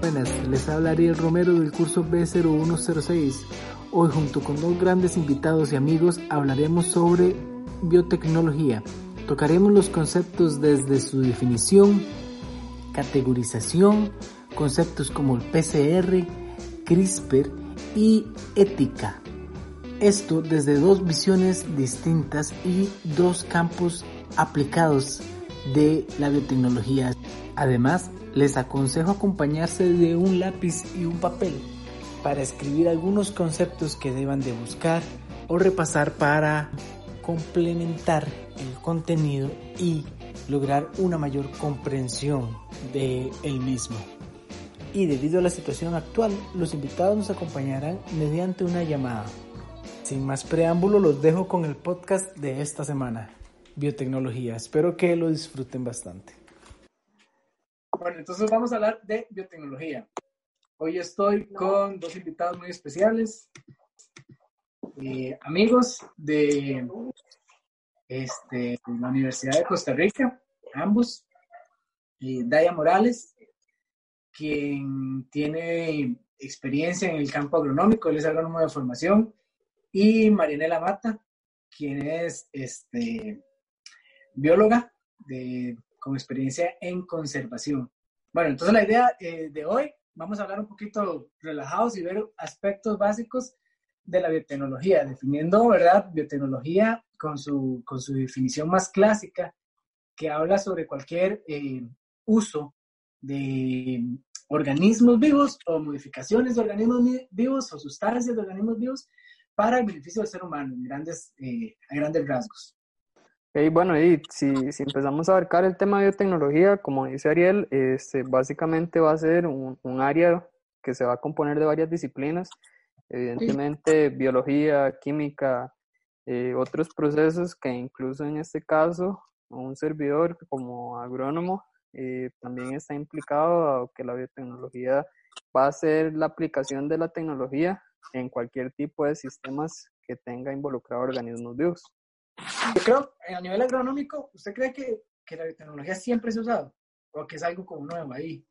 Buenas, les habla Ariel Romero del curso B0106. Hoy junto con dos grandes invitados y amigos hablaremos sobre biotecnología. Tocaremos los conceptos desde su definición, categorización, conceptos como el PCR, CRISPR y ética. Esto desde dos visiones distintas y dos campos aplicados de la biotecnología. Además, les aconsejo acompañarse de un lápiz y un papel para escribir algunos conceptos que deban de buscar o repasar para complementar el contenido y lograr una mayor comprensión de el mismo. Y debido a la situación actual, los invitados nos acompañarán mediante una llamada. Sin más preámbulo, los dejo con el podcast de esta semana, Biotecnología. Espero que lo disfruten bastante. Bueno, entonces vamos a hablar de biotecnología. Hoy estoy con dos invitados muy especiales, eh, amigos de este, la Universidad de Costa Rica, ambos. Eh, Daya Morales, quien tiene experiencia en el campo agronómico, él es agrónomo de formación, y Marianela Mata, quien es este, bióloga de, con experiencia en conservación. Bueno, entonces la idea eh, de hoy, vamos a hablar un poquito relajados y ver aspectos básicos de la biotecnología, definiendo, ¿verdad? Biotecnología con su, con su definición más clásica, que habla sobre cualquier eh, uso de organismos vivos o modificaciones de organismos vivos o sustancias de organismos vivos para el beneficio del ser humano, en grandes, eh, a grandes rasgos. Okay, bueno, y si, empezamos a abarcar el tema de biotecnología, como dice Ariel, este, básicamente va a ser un, un área que se va a componer de varias disciplinas, evidentemente biología, química, eh, otros procesos que incluso en este caso un servidor como agrónomo eh, también está implicado que la biotecnología va a ser la aplicación de la tecnología en cualquier tipo de sistemas que tenga involucrado organismos vivos. Yo creo, a nivel agronómico, ¿usted cree que, que la biotecnología siempre se ha usado? ¿O que es algo como nuevo ahí?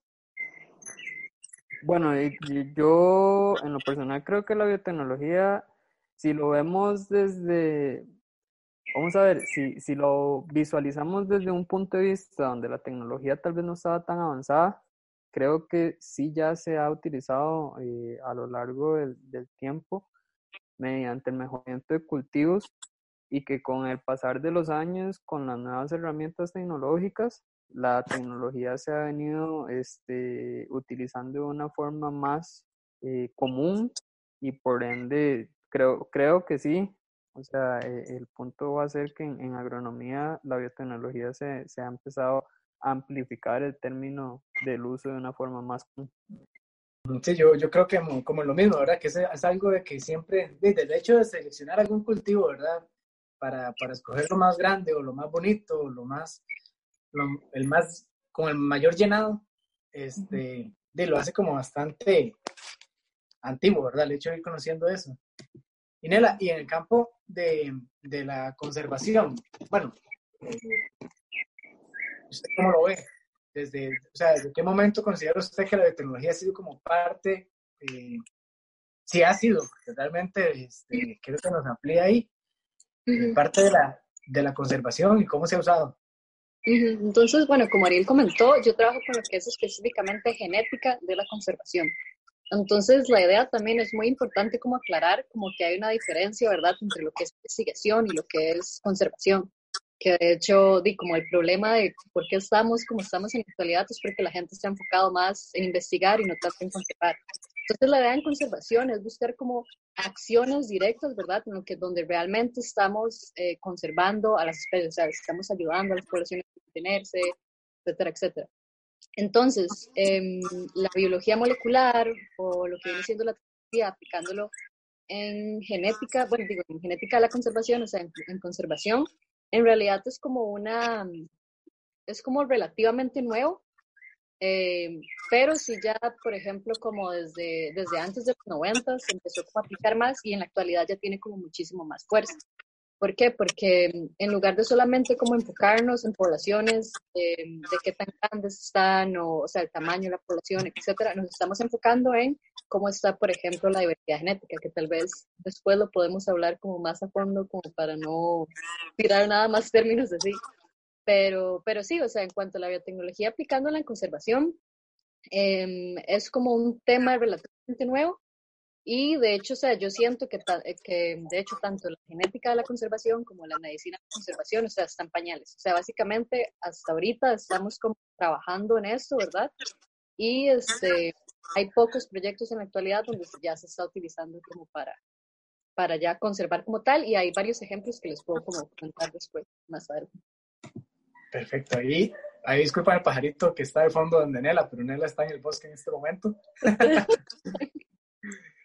Bueno, yo en lo personal creo que la biotecnología si lo vemos desde, vamos a ver, si, si lo visualizamos desde un punto de vista donde la tecnología tal vez no estaba tan avanzada, creo que sí ya se ha utilizado eh, a lo largo del, del, tiempo mediante el mejoramiento de cultivos y que con el pasar de los años, con las nuevas herramientas tecnológicas, la tecnología se ha venido este, utilizando de una forma más eh, común y por ende Creo, creo que sí. O sea, eh, el punto va a ser que en, agronomía la biotecnología se, se, ha empezado a amplificar el término del uso de una forma más común. Sí, yo, yo creo que como, lo mismo, ¿verdad? Que es, es, algo de que siempre, desde el hecho de seleccionar algún cultivo, ¿verdad? Para, para escoger lo más grande o lo más bonito, o lo más, el más, con el mayor llenado, este, de, lo hace como bastante antiguo, ¿verdad? El hecho de ir conociendo eso. Y, y en el campo de, de la conservación, bueno, eh, ¿usted cómo lo ve? Desde, o sea, ¿desde qué momento considera usted que la biotecnología ha sido como parte, eh, si ha sido, realmente este, quiero que nos amplíe ahí, parte de la, de la conservación y cómo se ha usado? Entonces, bueno, como Ariel comentó, yo trabajo con lo que es específicamente genética de la conservación. Entonces, la idea también es muy importante como aclarar como que hay una diferencia, ¿verdad?, entre lo que es investigación y lo que es conservación. Que de hecho, di, como el problema de por qué estamos como estamos en la actualidad es porque la gente está enfocado más en investigar y no tanto en conservar. Entonces, la idea en conservación es buscar como acciones directas, ¿verdad?, en lo que donde realmente estamos eh, conservando a las especies, o sea, estamos ayudando a las poblaciones a mantenerse, etcétera, etcétera. Entonces, em, la biología molecular o lo que viene siendo la tecnología, aplicándolo en genética, bueno, digo, en genética de la conservación, o sea, en, conservación, en realidad es como una, es como relativamente nuevo, em, pero sí ya, por ejemplo, como desde, desde antes de los 90 se empezó a aplicar más y en la actualidad ya tiene como muchísimo más fuerza. ¿Por qué? Porque mm, en lugar de solamente como enfocarnos en poblaciones, eh, de qué tan grandes están, o, o, sea, el tamaño de la población, etcétera, nos estamos enfocando en cómo está, por ejemplo, la diversidad genética, que tal vez después lo podemos hablar como más a fondo, como para no tirar nada más términos así. Pero, pero sí, o sea, en cuanto a la biotecnología aplicándola en conservación, eh, es como un tema relativamente nuevo y de hecho, o sea, yo siento que, eh, que de hecho tanto la genética de la conservación como la medicina de la conservación, o sea, están pañales. O sea, básicamente hasta ahorita estamos como trabajando en esto, ¿verdad? Y este, hay pocos proyectos en la actualidad donde ya se está utilizando como para, para ya conservar como tal y hay varios ejemplos que les puedo como comentar después, más adelante. Perfecto, ahí, ahí disculpa el pajarito que está de fondo donde Nela, pero Nela está en el bosque en este momento.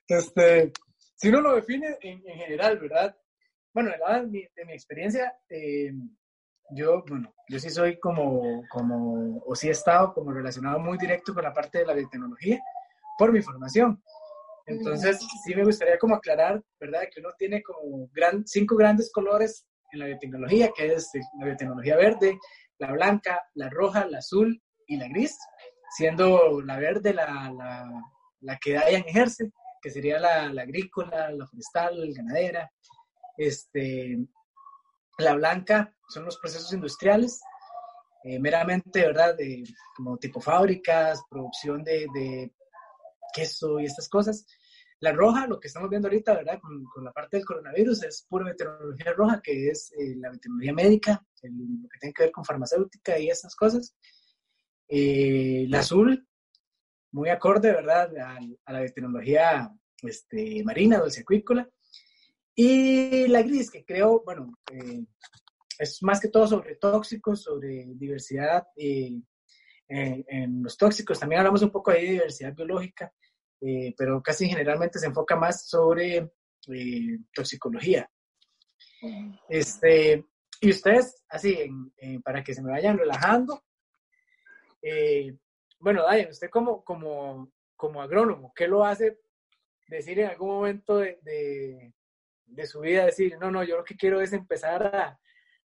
Este, si uno lo define en, general, ¿verdad? Bueno, de mi, de mi experiencia, eh, yo, bueno, yo sí soy como, como, o sí he estado como relacionado muy directo con la parte de la biotecnología por mi formación. Entonces, sí me gustaría como aclarar, ¿verdad? Que uno tiene como gran, cinco grandes colores en la biotecnología, que es la biotecnología verde, la blanca, la roja, la azul y la gris, siendo la verde la, la, la que Dayan ejerce, que sería la, agrícola, la forestal, la ganadera. Este, la blanca son los procesos industriales, eh, meramente, ¿verdad? De, como tipo fábricas, producción de, queso y estas cosas. La roja, lo que estamos viendo ahorita, ¿verdad? Con, la parte del coronavirus, es pura meteorología roja, que es eh, la meteorología médica, lo que tiene que ver con farmacéutica y estas cosas. Eh, la azul, muy acorde, ¿verdad?, a, la tecnología este, marina, acuícola. Y la gris, que creo, bueno, eh, es más que todo sobre tóxicos, sobre diversidad eh, en, los tóxicos. También hablamos un poco de diversidad biológica, eh, pero casi generalmente se enfoca más sobre toxicología. Este, y ustedes, así, para que se me vayan relajando, bueno, Dayan, usted como, como, como agrónomo, ¿qué lo hace decir en algún momento de, de, su vida, decir, no, no, yo lo que quiero es empezar a,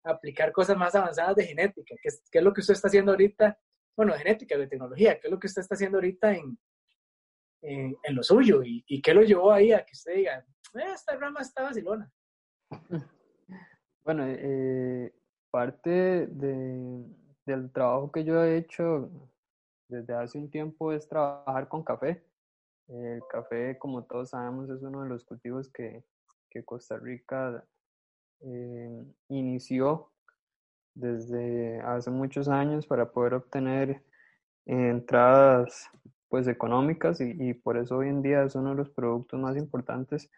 aplicar cosas más avanzadas de genética, ¿Qué es, es lo que usted está haciendo ahorita, bueno, genética, de tecnología, qué es lo que usted está haciendo ahorita en, en, lo suyo y, y, qué lo llevó ahí a que usted diga, eh, esta rama está vacilona. Bueno, eh, parte de, del trabajo que yo he hecho desde hace un tiempo es trabajar con café. El café, como todos sabemos, es uno de los cultivos que, Costa Rica eh, inició desde hace muchos años para poder obtener entradas pues económicas y, y, por eso hoy en día es uno de los productos más importantes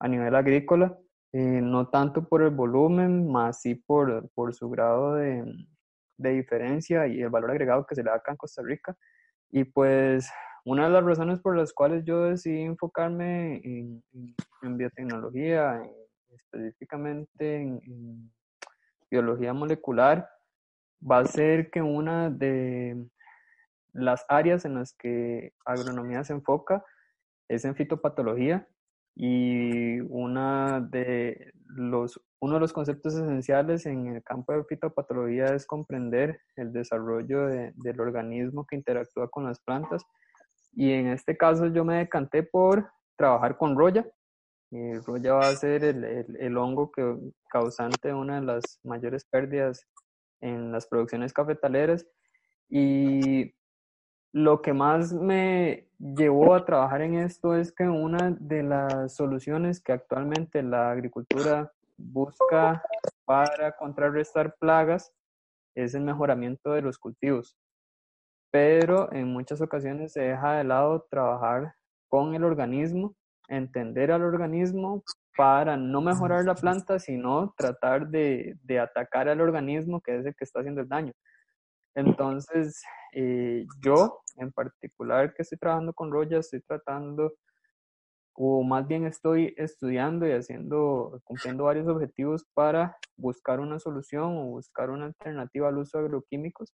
a nivel agrícola, eh, no tanto por el volumen, más sí por, por su grado de, de diferencia y el valor agregado que se le da acá en Costa Rica. Y pues una de las razones por las cuales yo decidí enfocarme en, biotecnología, específicamente en, biología molecular, va a ser que una de las áreas en las que agronomía se enfoca es en fitopatología y una de los, uno de los conceptos esenciales en el campo de fitopatología es comprender el desarrollo del organismo que interactúa con las plantas. Y en este caso yo me decanté por trabajar con roya. Y roya va a ser el, el, hongo que, causante de una de las mayores pérdidas en las producciones cafetaleras. Y lo que más me llevó a trabajar en esto es que una de las soluciones que actualmente la agricultura busca para contrarrestar plagas es el mejoramiento de los cultivos. Pero en muchas ocasiones se deja de lado trabajar con el organismo, entender al organismo para no mejorar la planta, sino tratar de, de atacar al organismo que es el que está haciendo el daño. Entonces, eh, yo en particular que estoy trabajando con Roya, estoy tratando, o más bien estoy estudiando y haciendo, cumpliendo varios objetivos para buscar una solución o buscar una alternativa al uso de agroquímicos,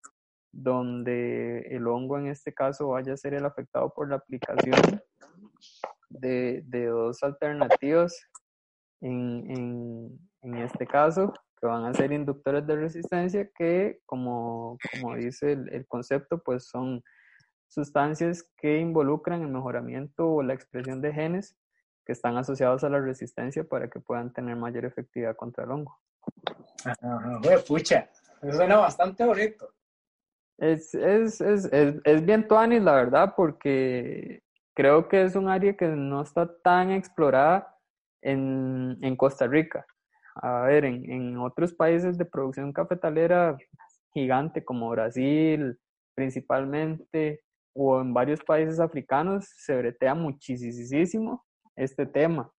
donde el hongo en este caso vaya a ser el afectado por la aplicación de, dos alternativas en este caso, que van a ser inductores de resistencia que, como, como dice el, el, concepto, pues son sustancias que involucran el mejoramiento o la expresión de genes que están asociados a la resistencia para que puedan tener mayor efectividad contra el hongo. Ajá, pucha, eso suena bastante bonito. Es, es, es, es, es bien tuanis, la verdad, porque creo que es un área que no está tan explorada en, en Costa Rica. A ver, en, en, otros países de producción cafetalera gigante como Brasil principalmente o en varios países africanos se bretea muchísimo este tema.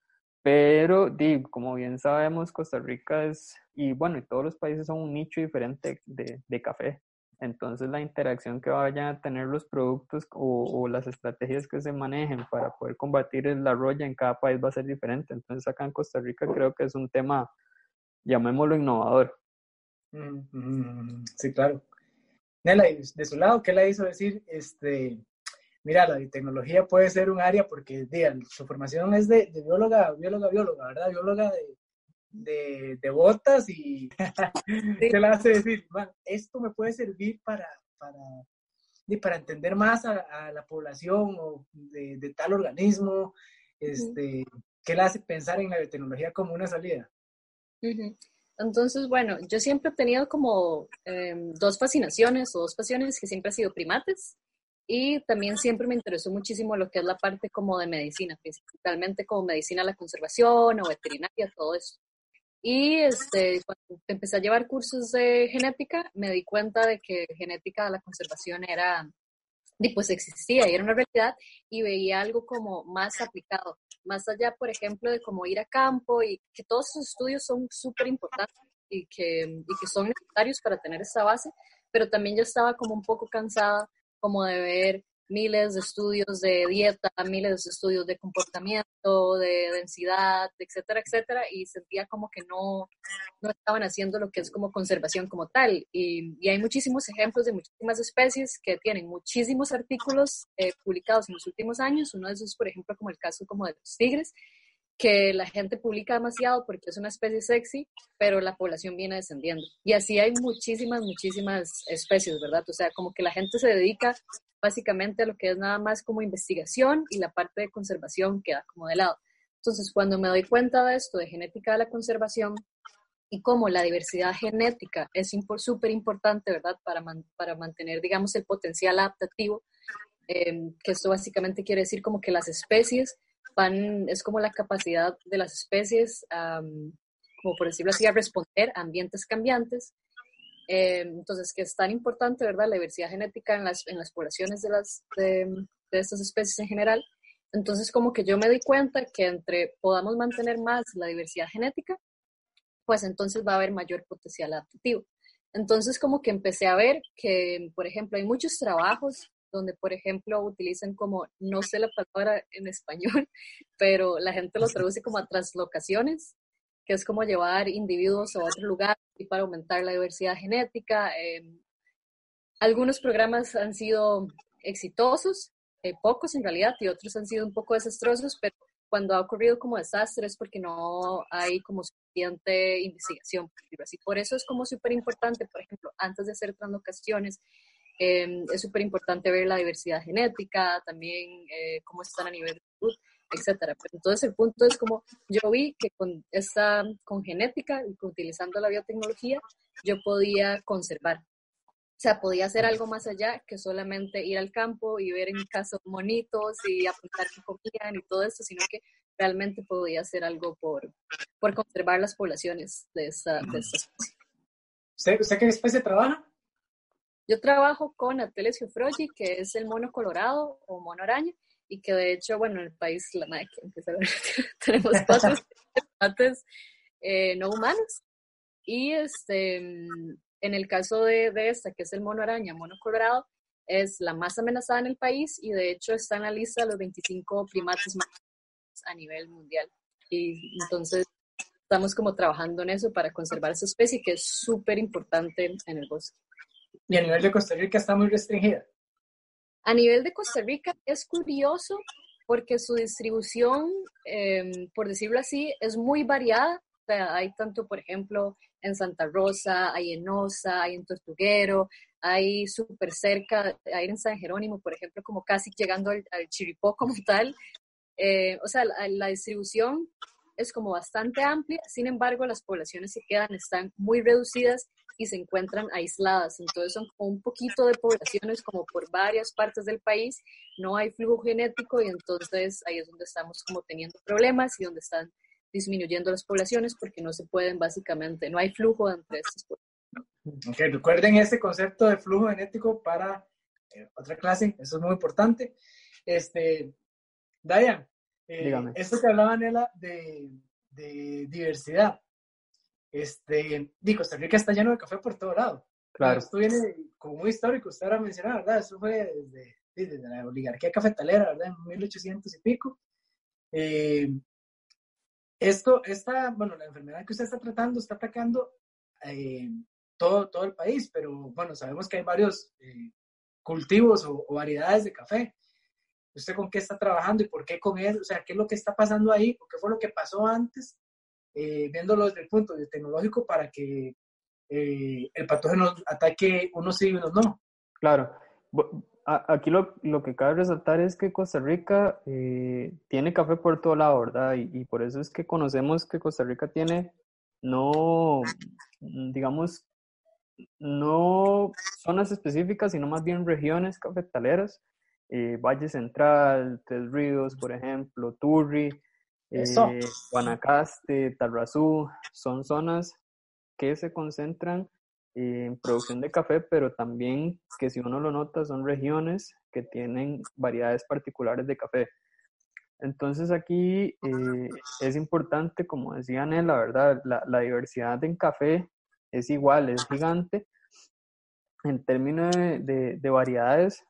Pero, digo, como bien sabemos, Costa Rica es, y bueno, y todos los países son un nicho diferente de, de café. Entonces la interacción que vayan a tener los productos o, o, las estrategias que se manejen para poder combatir la roya en cada país va a ser diferente. Entonces acá en Costa Rica creo que es un tema, llamémoslo innovador. Sí, claro. Nela, de su lado, ¿qué le hizo decir? Este, mira, la biotecnología puede ser un área porque digan, su formación es de, de bióloga, bióloga, bióloga, ¿verdad? Bióloga de, de, de botas y se la hace decir, esto me puede servir para, para, para entender más a, a la población o de, de, tal organismo, este, ¿qué le hace pensar en la biotecnología como una salida? Entonces, bueno, yo siempre he tenido como eh, dos fascinaciones o dos pasiones que siempre han sido primates y también siempre me interesó muchísimo lo que es la parte como de medicina, principalmente como medicina a la conservación o veterinaria, todo eso. Y este, cuando empecé a llevar cursos de genética, me di cuenta de que genética de la conservación era, pues existía y era una realidad, y veía algo como más aplicado, más allá, por ejemplo, de cómo ir a campo y que todos esos estudios son súper importantes y que, y que son necesarios para tener esa base, pero también yo estaba como un poco cansada como de ver miles de estudios de dieta, miles de estudios de comportamiento, de densidad, etcétera, etcétera, y sentía como que no, no estaban haciendo lo que es como conservación como tal. Y, y hay muchísimos ejemplos de muchísimas especies que tienen muchísimos artículos eh, publicados en los últimos años. Uno de esos, por ejemplo, como el caso como de los tigres, que la gente publica demasiado porque es una especie sexy, pero la población viene descendiendo. Y así hay muchísimas, muchísimas especies, ¿verdad? O sea, como que la gente se dedica básicamente lo que es nada más como investigación y la parte de conservación queda como de lado. Entonces, cuando me doy cuenta de esto, de genética de la conservación y cómo la diversidad genética es súper importante, ¿verdad? Para, para mantener, digamos, el potencial adaptativo, eh, que esto básicamente quiere decir como que las especies van, es como la capacidad de las especies, como por decirlo así, a responder a ambientes cambiantes eh, entonces, que es tan importante, ¿verdad? La diversidad genética en las, en las poblaciones de, las, de, de estas especies en general. Entonces, como que yo me di cuenta que entre podamos mantener más la diversidad genética, pues entonces va a haber mayor potencial adaptativo. Entonces, como que empecé a ver que, por ejemplo, hay muchos trabajos donde, por ejemplo, utilizan como, no sé la palabra en español, pero la gente lo traduce como a translocaciones, que es como llevar individuos a otro lugar y para aumentar la diversidad genética. Eh, algunos programas han sido exitosos, eh, pocos en realidad, y otros han sido un poco desastrosos, pero cuando ha ocurrido como desastres porque no hay como suficiente investigación. Por eso es como súper importante, por ejemplo, antes de hacer translocaciones, eh, es súper importante ver la diversidad genética, también eh, cómo están a nivel de salud etcétera. Entonces el punto es como yo vi que con esta, con genética y utilizando la biotecnología, yo podía conservar. O sea, podía hacer algo más allá que solamente ir al campo y ver en mi caso monitos y apuntar que comían y todo eso, sino que realmente podía hacer algo por, por conservar las poblaciones de esta, de esta especie. ¿Usted, qué especie trabaja? Yo trabajo con Ateles geofrogi, que es el mono colorado o mono araña, y que de hecho, bueno, en el país la nada que empieza a ver, tenemos cuatro primates eh, no humanos y este En el caso de, de esta, que es el mono araña, mono colorado, es la más amenazada en el país y de hecho está en la lista de los 25 primates más a nivel mundial. Y entonces estamos como trabajando en eso para conservar esa especie que es súper importante en el bosque. Y a nivel de Costa Rica está muy restringida. A nivel de Costa Rica es curioso porque su distribución, em, por decirlo así, es muy variada. hay tanto, por ejemplo, en Santa Rosa, hay en Osa, hay en Tortuguero, hay súper cerca, hay en San Jerónimo, por ejemplo, como casi llegando al, Chiripó como tal. Eh, o sea, la, distribución es como bastante amplia, sin embargo, las poblaciones que quedan están muy reducidas y se encuentran aisladas. Entonces son como un poquito de poblaciones como por varias partes del país, no hay flujo genético y entonces ahí es donde estamos como teniendo problemas y donde están disminuyendo las poblaciones porque no se pueden básicamente, no hay flujo entre estas poblaciones. Ok, recuerden este concepto de flujo genético para eh, otra clase, eso es muy importante. Este, Dayan, eh, esto que hablaba Nela de, de diversidad, este, di, Costa Rica está lleno de café por todo lado. Claro. Esto viene como muy histórico, usted ahora mencionaba, ¿verdad? Eso fue desde, desde la oligarquía cafetalera, ¿verdad? En 1800 y pico. Eh, esto, esta, bueno, la enfermedad que usted está tratando está atacando eh, todo, todo el país, pero bueno, sabemos que hay varios eh, cultivos o, o, variedades de café. ¿Usted con qué está trabajando y por qué con él? O sea, ¿qué es lo que está pasando ahí? ¿O qué fue lo que pasó antes eh, viéndolo desde el punto de tecnológico para que eh, el patógeno ataque unos sí y unos no. Claro. Aquí lo, lo, que cabe resaltar es que Costa Rica eh, tiene café por todo lado, ¿verdad? Y, y, por eso es que conocemos que Costa Rica tiene no, digamos, no zonas específicas, sino más bien regiones cafetaleras. Valle Central, Tres Ríos, por ejemplo, Turri, eh, Guanacaste, Tarrazú, son zonas que se concentran en producción de café, pero también que si uno lo nota son regiones que tienen variedades particulares de café. Entonces aquí eh, es importante, como decía Anel, la verdad, la, diversidad en café es igual, es gigante. En términos de, de variedades,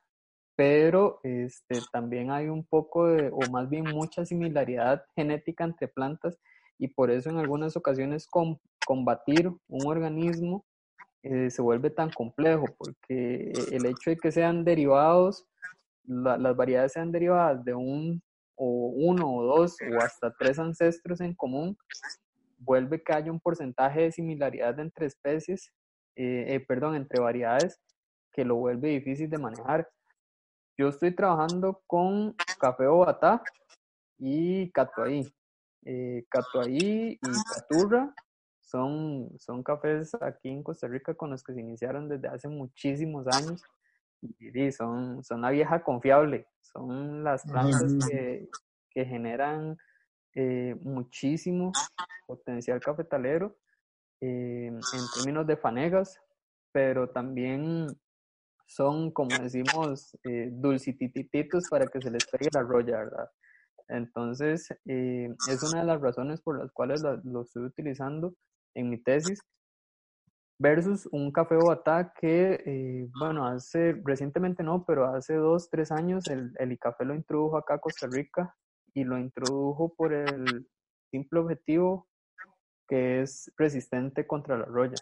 pero este, también hay un poco de, o más bien mucha similaridad genética entre plantas y por eso en algunas ocasiones combatir un organismo eh, se vuelve tan complejo, porque el hecho de que sean derivados, las variedades sean derivadas de un o uno o dos o hasta tres ancestros en común, vuelve que haya un porcentaje de similaridad entre especies, eh, eh, perdón, entre variedades, que lo vuelve difícil de manejar. Yo estoy trabajando con Café Obatá y Catuaí. Eh, Catuaí y Caturra son, son cafés aquí en Costa Rica con los que se iniciaron desde hace muchísimos años. Y son, son una vieja confiable, son las plantas que, que generan eh, muchísimo potencial cafetalero eh, en términos de fanegas, pero también son, como decimos, eh, para que se les pegue la roya, ¿verdad? Entonces, eh, es una de las razones por las cuales lo, estoy utilizando en mi tesis, versus un café Bogotá que, eh, bueno, hace, recientemente no, pero hace dos, tres años el, el café lo introdujo acá a Costa Rica y lo introdujo por el simple objetivo que es resistente contra la roya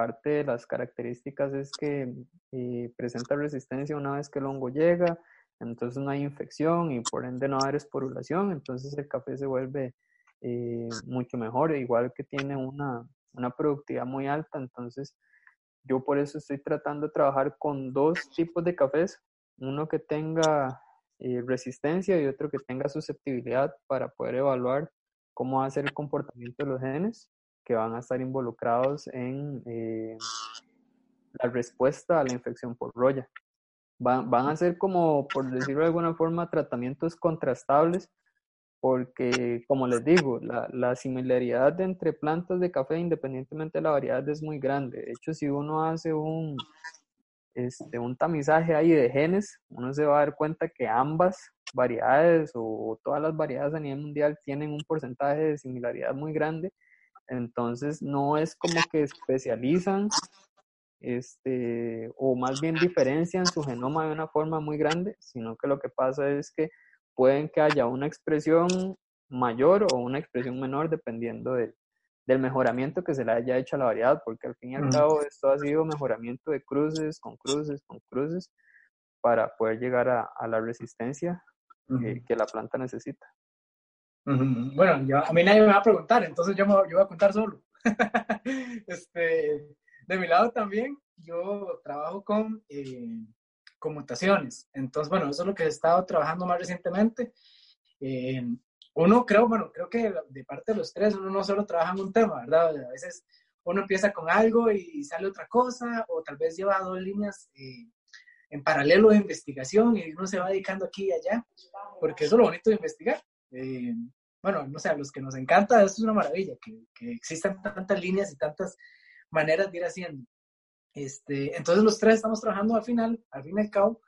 parte de las características es que eh, presenta resistencia una vez que el hongo llega, entonces no hay infección y por ende no hay esporulación, entonces el café se vuelve eh, mucho mejor, igual que tiene una, una productividad muy alta, entonces yo por eso estoy tratando de trabajar con dos tipos de cafés, uno que tenga eh, resistencia y otro que tenga susceptibilidad para poder evaluar cómo va a ser el comportamiento de los genes que van a estar involucrados en eh, la respuesta a la infección por roya. Van, van, a ser como, por decirlo de alguna forma, tratamientos contrastables, porque, como les digo, la, la, similaridad entre plantas de café, independientemente de la variedad, es muy grande. De hecho, si uno hace un, este, un tamizaje ahí de genes, uno se va a dar cuenta que ambas variedades o todas las variedades a nivel mundial tienen un porcentaje de similaridad muy grande entonces no es como que especializan este, o más bien diferencian su genoma de una forma muy grande, sino que lo que pasa es que pueden que haya una expresión mayor o una expresión menor dependiendo del mejoramiento que se le haya hecho a la variedad, porque al fin y al cabo esto ha sido mejoramiento de cruces, con cruces, con cruces, para poder llegar a, la resistencia eh, que la planta necesita. Bueno, a mí nadie me va a preguntar, entonces yo, me, yo voy a contar solo. este, de mi lado también, yo trabajo con, eh, mutaciones. Entonces, bueno, eso es lo que he estado trabajando más recientemente. Eh, uno creo, bueno, creo que de parte de los tres, uno no solo trabaja en un tema, ¿verdad? A veces uno empieza con algo y sale otra cosa, o tal vez lleva dos líneas eh, en paralelo de investigación y uno se va dedicando aquí y allá, porque eso es lo bonito de investigar. Eh, bueno, no sé, a los que nos encanta, eso es una maravilla, que, que existan tantas líneas y tantas maneras de ir haciendo. Este, entonces los tres estamos trabajando al final, al fin y al cabo,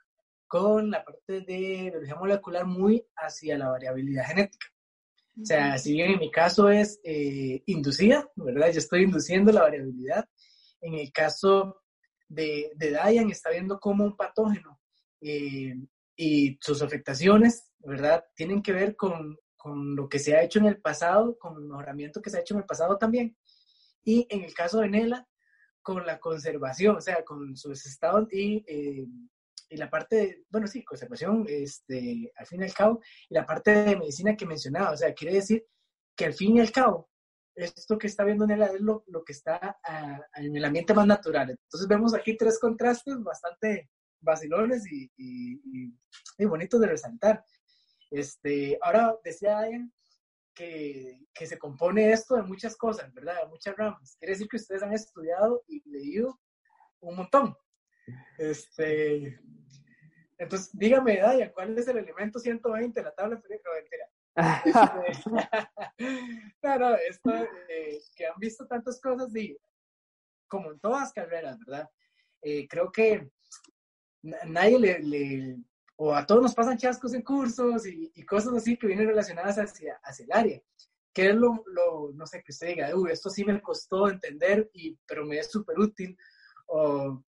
con la parte de biología molecular muy hacia la variabilidad genética. O sea, si bien en mi caso es eh, inducida, ¿verdad? Yo estoy induciendo la variabilidad. En el caso de, de Diane, está viendo cómo un patógeno eh, y sus afectaciones, ¿verdad? Tienen que ver con, con lo que se ha hecho en el pasado, con el mejoramiento que se ha hecho en el pasado también. Y en el caso de Nela, con la conservación, o sea, con sus estados y, eh, y la parte, de, bueno, sí, conservación, este, al fin y al cabo, y la parte de medicina que mencionaba, o sea, quiere decir que al fin y al cabo, esto que está viendo Nela es lo, lo que está en el ambiente más natural. Entonces vemos aquí tres contrastes bastante vacilones y, y, y, bonitos de resaltar. Este, ahora decía Diane que, que, se compone esto de muchas cosas, ¿verdad? De muchas ramas. Quiere decir que ustedes han estudiado y leído un montón. Este, entonces, dígame, Daya, ¿cuál es el elemento 120 de la tabla periódica? claro, esto, eh, que han visto tantas cosas, y, como en todas carreras, ¿verdad? Eh, creo que nadie le, o a todos nos pasan chascos en cursos y, cosas así que vienen relacionadas hacia, hacia el área. ¿Qué es lo, lo, no sé, que usted diga, uy, esto sí me costó entender, y, pero me es súper útil? O,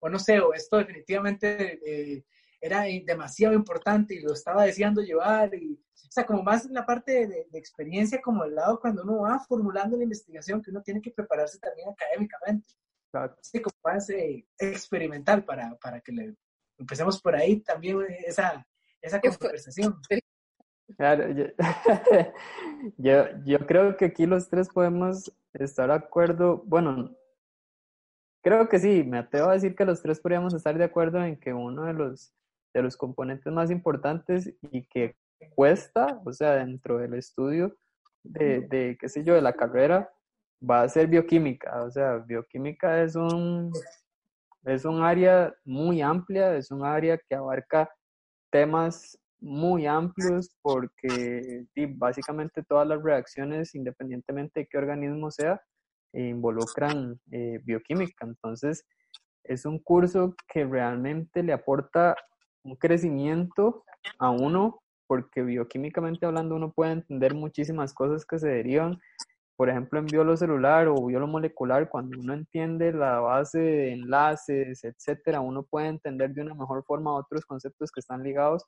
o no sé, o esto definitivamente eh, era demasiado importante y lo estaba deseando llevar. Y, o sea, como más la parte de, experiencia, como el lado cuando uno va formulando la investigación, que uno tiene que prepararse también académicamente. Sí, como eh, experimental para, para que le empecemos por ahí también esa, esa conversación. Claro, yo, yo, creo que aquí los tres podemos estar de acuerdo. Bueno, creo que sí, me atrevo a decir que los tres podríamos estar de acuerdo en que uno de los, de los componentes más importantes y que cuesta, o sea, dentro del estudio de, de, qué sé yo, de la carrera, va a ser bioquímica. O sea, bioquímica es un, es un área muy amplia, es un área que abarca temas muy amplios porque básicamente todas las reacciones, independientemente de qué organismo sea, involucran eh, bioquímica. Entonces, es un curso que realmente le aporta un crecimiento a uno porque bioquímicamente hablando uno puede entender muchísimas cosas que se derivan por ejemplo, en biolocelular o biolomolecular, cuando uno entiende la base de enlaces, etcétera, uno puede entender de una mejor forma otros conceptos que están ligados.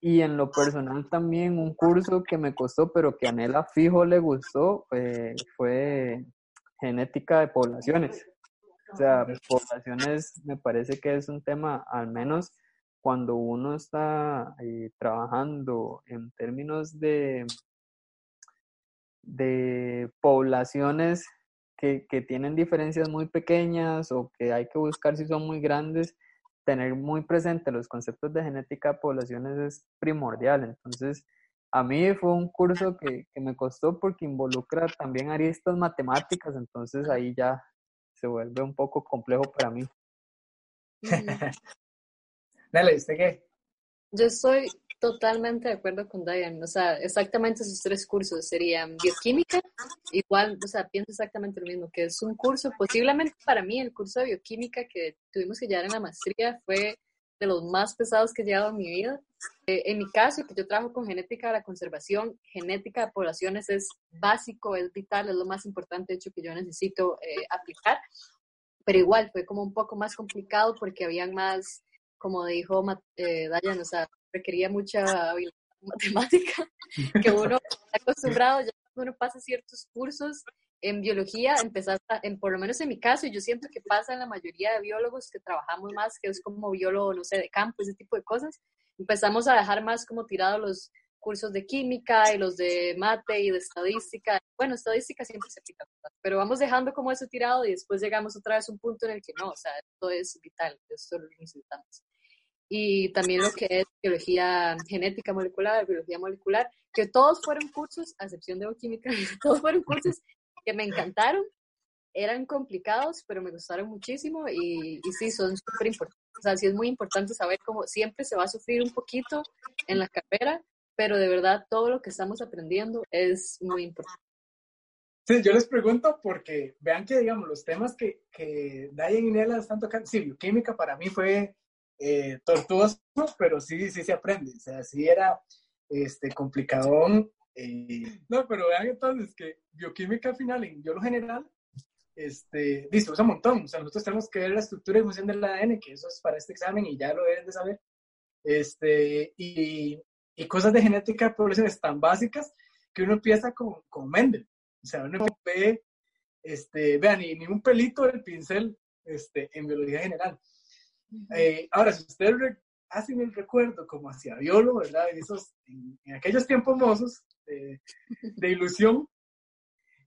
Y en lo personal también un curso que me costó, pero que a Nela fijo le gustó, fue genética de poblaciones. O sea, poblaciones me parece que es un tema, al menos cuando uno está eh, trabajando en términos de de poblaciones que, que, tienen diferencias muy pequeñas o que hay que buscar si son muy grandes, tener muy presente los conceptos de genética de poblaciones es primordial. Entonces, a mí fue un curso que, que me costó porque involucra también aristas matemáticas, entonces ahí ya se vuelve un poco complejo para mí. Dale, ¿usted qué? Yo soy totalmente de acuerdo con Diane. O sea, exactamente esos tres cursos serían bioquímica, igual, o sea, pienso exactamente lo mismo, que es un curso, posiblemente para mí el curso de bioquímica que tuvimos que llevar en la maestría fue de los más pesados que he llevado en mi vida. Eh, en mi caso, que yo trabajo con genética de la conservación, genética de poblaciones es básico, es vital, es lo más importante, de hecho, que yo necesito eh, aplicar. pero igual fue como un poco más complicado porque habían más, como dijo eh, Dayan, o sea, requería mucha habilidad matemática que uno está acostumbrado, ya cuando uno pasa ciertos cursos en biología, empezar, en, por lo menos en mi caso, y yo siento que pasa en la mayoría de biólogos que trabajamos más, que es como biólogo, no sé, de campo, ese tipo de cosas, empezamos a dejar más como tirados los cursos de química y los de mate y de estadística. Bueno, estadística siempre se aplica, pero vamos dejando como eso tirado y después llegamos otra vez a un punto en el que no, o sea, esto es vital, esto lo necesitamos. Y también lo que es biología genética molecular, biología molecular, que todos fueron cursos, a excepción de bioquímica, todos fueron cursos que me encantaron, eran complicados, pero me gustaron muchísimo y, y sí, son súper importantes. O sea, sí es muy importante saber cómo siempre se va a sufrir un poquito en la carrera, pero de verdad todo lo que estamos aprendiendo es muy importante. Sí, yo les pregunto porque vean que, digamos, los temas que, que Dayan y Nela están tocando, sí, bioquímica para mí fue eh, tortuoso, pero sí, sí se aprende, o sea, sí era este, complicadón. Eh, no, pero vean entonces que bioquímica al final, en yo lo general, este, dice, usa un montón, o sea, nosotros tenemos que ver la estructura y función del ADN, que eso es para este examen y ya lo deben de saber, este, y y cosas de genética de poblaciones tan básicas que uno empieza con, con Mendel. O sea, uno ve, este, vean, ni, ni un pelito del pincel este, en biología general. Eh, ahora, si ustedes hacen el recuerdo como hacia biólogo, ¿verdad? En, esos, en, aquellos tiempos mozos de, de, ilusión,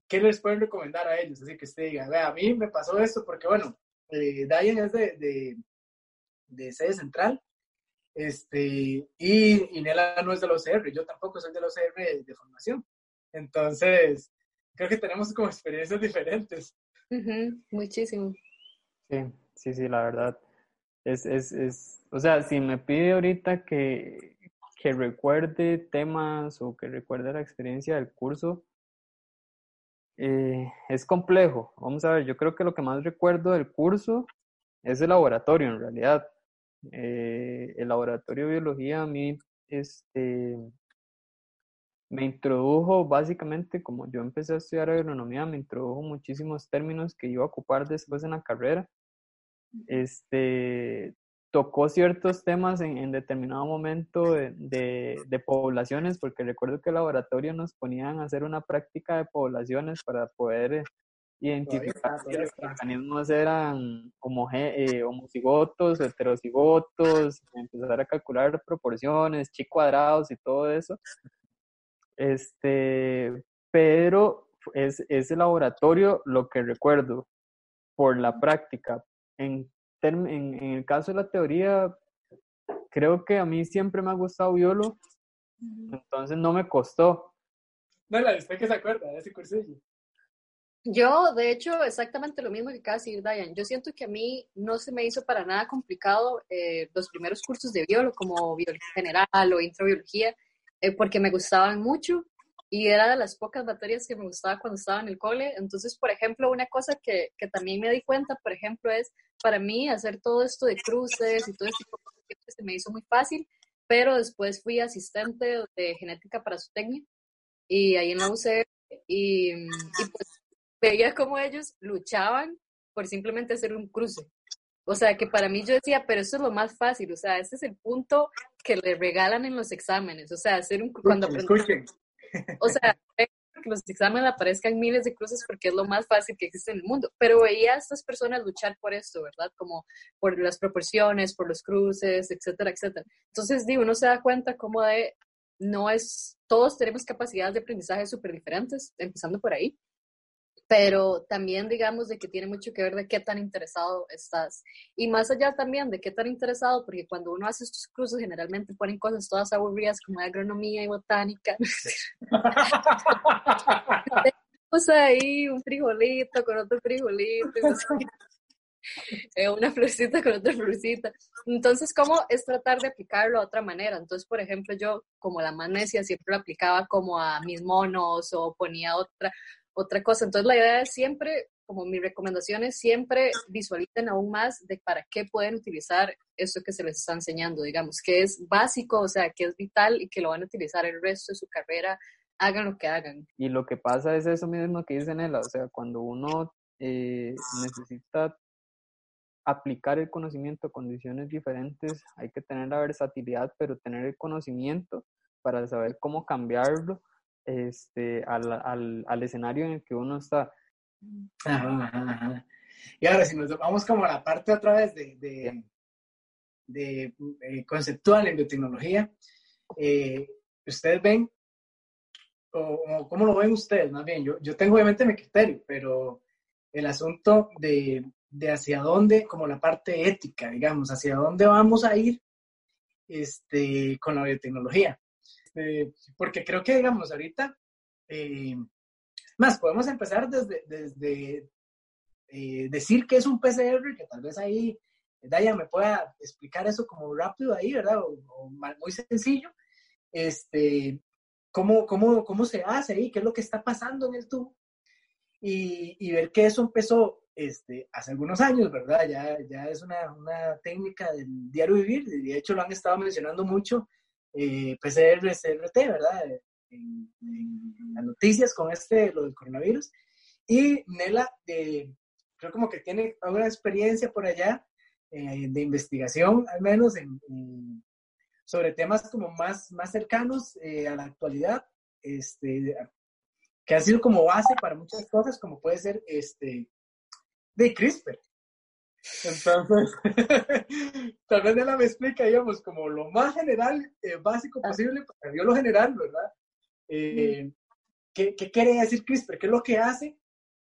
¿qué les pueden recomendar a ellos? Así que usted diga, vea, a mí me pasó esto porque, bueno, eh, Dayan es de, de, de sede central, este, y, y Nela no es de los OCR, yo tampoco soy de los OCR de, formación. Entonces, creo que tenemos como experiencias diferentes. muchísimo. Sí, sí, sí, la verdad. Es, es, es, o sea, si me pide ahorita que, que recuerde temas o que recuerde la experiencia del curso, eh, es complejo. Vamos a ver, yo creo que lo que más recuerdo del curso es el laboratorio en realidad. Eh, el laboratorio de biología a mí este, me introdujo básicamente, como yo empecé a estudiar agronomía, me introdujo muchísimos términos que iba a ocupar después en la carrera. Este, tocó ciertos temas en, en determinado momento de, de, de, poblaciones, porque recuerdo que el laboratorio nos ponían a hacer una práctica de poblaciones para poder identificar si los organismos eran eh, homocigotos, heterocigotos, empezar a calcular proporciones, chi cuadrados y todo eso. Este, pero es ese laboratorio lo que recuerdo por la práctica. En, en, en, el caso de la teoría, creo que a mí siempre me ha gustado biolo, entonces no me costó. No, la después que se acuerda de ese cursillo. Yo, de hecho, exactamente lo mismo que acaba de decir Diane. Yo siento que a mí no se me hizo para nada complicado eh, los primeros cursos de biolo, como biología general o introbiología, eh, porque me gustaban mucho y era de las pocas materias que me gustaba cuando estaba en el cole. Entonces, por ejemplo, una cosa que, que también me di cuenta, por ejemplo, es para mí hacer todo esto de cruces y todo esto se me hizo muy fácil, pero después fui asistente de genética para su técnica y ahí en la UCR y, y pues veía cómo ellos luchaban por simplemente hacer un cruce. O sea, que para mí yo decía, pero eso es lo más fácil, o sea, este es el punto que le regalan en los exámenes, o sea, hacer un... cuando escuchen. O sea, que los exámenes aparezcan miles de cruces porque es lo más fácil que existe en el mundo, pero veía a estas personas luchar por esto, ¿verdad? Como por las proporciones, por los cruces, etcétera, etcétera. Entonces, digo, uno se da cuenta como de, no es, todos tenemos capacidades de aprendizaje súper diferentes, empezando por ahí pero también digamos de que tiene mucho que ver de qué tan interesado estás. Y más allá también de qué tan interesado, porque cuando uno hace estos cursos generalmente ponen cosas todas aburridas como agronomía y botánica. sea, ahí un frijolito con otro frijolito. Eh, una florcita con otra florcita. Entonces, ¿cómo es tratar de aplicarlo de otra manera? Entonces, por ejemplo, yo, como la manesia, siempre lo aplicaba como a mis monos o ponía otra, otra cosa. Entonces la idea es siempre, como mi recomendación es siempre visualicen aún más de para qué pueden utilizar esto que se les está enseñando, digamos, que es básico, o sea, que es vital y que lo van a utilizar el resto de su carrera, hagan lo que hagan. Y lo que pasa es eso mismo que dice Nela, o sea, cuando uno eh, necesita aplicar el conocimiento a condiciones diferentes, hay que tener la versatilidad, pero tener el conocimiento para saber cómo cambiarlo este, al, al, al escenario en el que uno está. Y ahora, si nos vamos como a la parte otra vez de, de, de eh, conceptual en biotecnología, eh, ustedes ven, o, cómo lo ven ustedes, más bien, yo, yo tengo obviamente mi criterio, pero el asunto de, de hacia dónde, como la parte ética, digamos, hacia dónde vamos a ir este, con la biotecnología. Este, porque creo que, digamos, ahorita, eh, más, podemos empezar desde, desde eh, decir que es un PCR, que tal vez ahí Daya me pueda explicar eso como rápido ahí, ¿verdad? O, muy sencillo. Este, cómo, cómo, cómo se hace ahí, qué es lo que está pasando en el tubo. Y, y ver que eso empezó este, hace algunos años, ¿verdad? Ya, ya es una, una técnica del diario vivir, de hecho lo han estado mencionando mucho eh, PCR, CRT, ¿verdad? En, las noticias con este, lo del coronavirus. Y Nela, eh, creo como que tiene alguna experiencia por allá eh, de investigación, al menos en, sobre temas como más, más cercanos eh, a la actualidad, este, que ha sido como base para muchas cosas, como puede ser este, de CRISPR. Entonces, tal vez Nela me explica, digamos, como lo más general, eh, básico posible, para yo lo general, ¿verdad? Eh, ¿qué, ¿qué, quiere decir CRISPR? ¿Qué es lo que hace?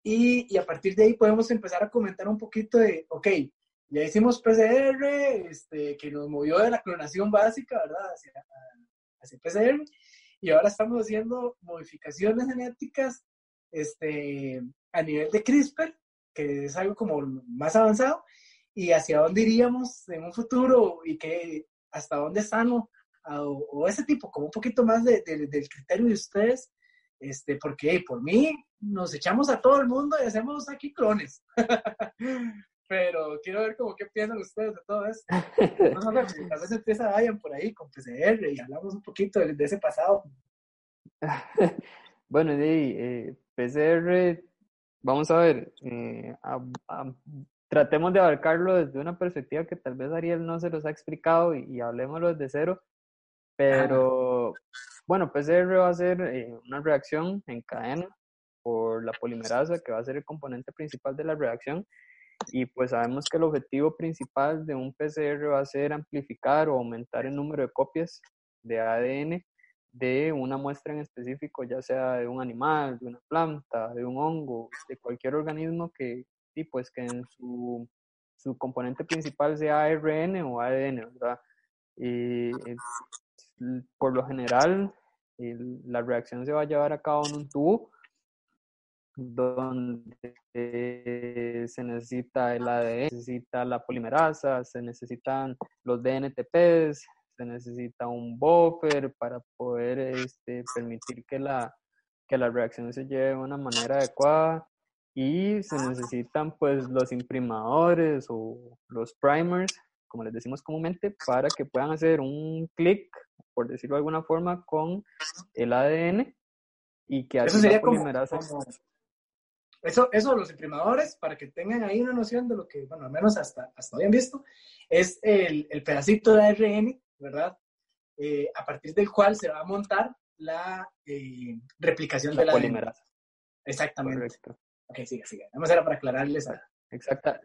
Y, y, a partir de ahí podemos empezar a comentar un poquito de, ok, ya hicimos PCR, este, que nos movió de la clonación básica, ¿verdad? Hacia, hacia PCR, y ahora estamos haciendo modificaciones genéticas este, a nivel de CRISPR que es algo como más avanzado, y hacia dónde iríamos en un futuro y que hasta dónde están o, o ese tipo, como un poquito más de, del criterio de ustedes, este, porque por mí nos echamos a todo el mundo y hacemos aquí clones. Pero quiero ver cómo qué piensan ustedes de todo eso. No, no, tal vez empieza vayan por ahí con PCR y hablamos un poquito de, ese pasado. bueno, de, eh, PCR vamos a ver, eh, tratemos de abarcarlo desde una perspectiva que tal vez Ariel no se los ha explicado y, hablemoslo desde cero, pero bueno, PCR va a ser eh, una reacción en cadena por la polimerasa, que va a ser el componente principal de la reacción, y pues sabemos que el objetivo principal de un PCR va a ser amplificar o aumentar el número de copias de ADN de una muestra en específico, ya sea de un animal, de una planta, de un hongo, de cualquier organismo que, y pues que en su, su componente principal sea ARN o ADN, ¿verdad? Y, por lo general, la reacción se va a llevar a cabo en un tubo donde se necesita el ADN, se necesita la polimerasa, se necesitan los DNTPs, se necesita un buffer para poder este, permitir que la, que la reacción se lleve de una manera adecuada y se necesitan pues los imprimadores o los primers, como les decimos comúnmente, para que puedan hacer un clic, por decirlo de alguna forma, con el ADN y que eso sería como, eso, eso, los imprimadores, para que tengan ahí una noción de lo que, bueno, al menos hasta, hasta hoy han visto, es el, el pedacito de ARN ¿verdad? Eh, a partir del cual se va a montar la eh, replicación de la polimerasa. Exactamente. Correcto. Ok, sigue, sigue. Vamos a para aclararles. A... Exacta.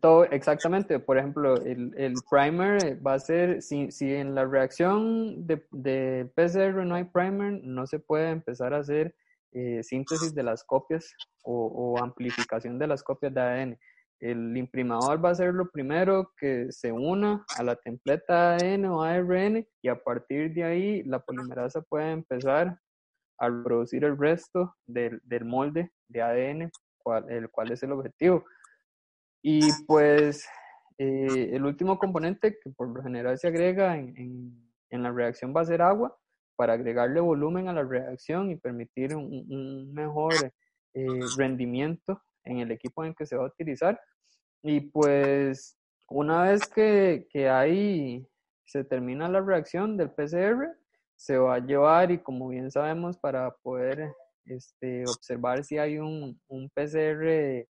todo, exactamente. Por ejemplo, el, el, primer va a ser, si, si en la reacción de, de, PCR no hay primer, no se puede empezar a hacer eh, síntesis de las copias o, o, amplificación de las copias de ADN. El imprimador va a ser lo primero que se una a la templeta ADN o ARN y a partir de ahí la polimerasa puede empezar a producir el resto del, del molde de ADN, el cual es el objetivo. Y pues eh, el último componente que por lo general se agrega en, en, en, la reacción va a ser agua para agregarle volumen a la reacción y permitir un, un mejor eh, rendimiento en el equipo en que se va a utilizar. Y pues una vez que, que ahí se termina la reacción del PCR, se va a llevar y como bien sabemos para poder este, observar si hay un, un PCR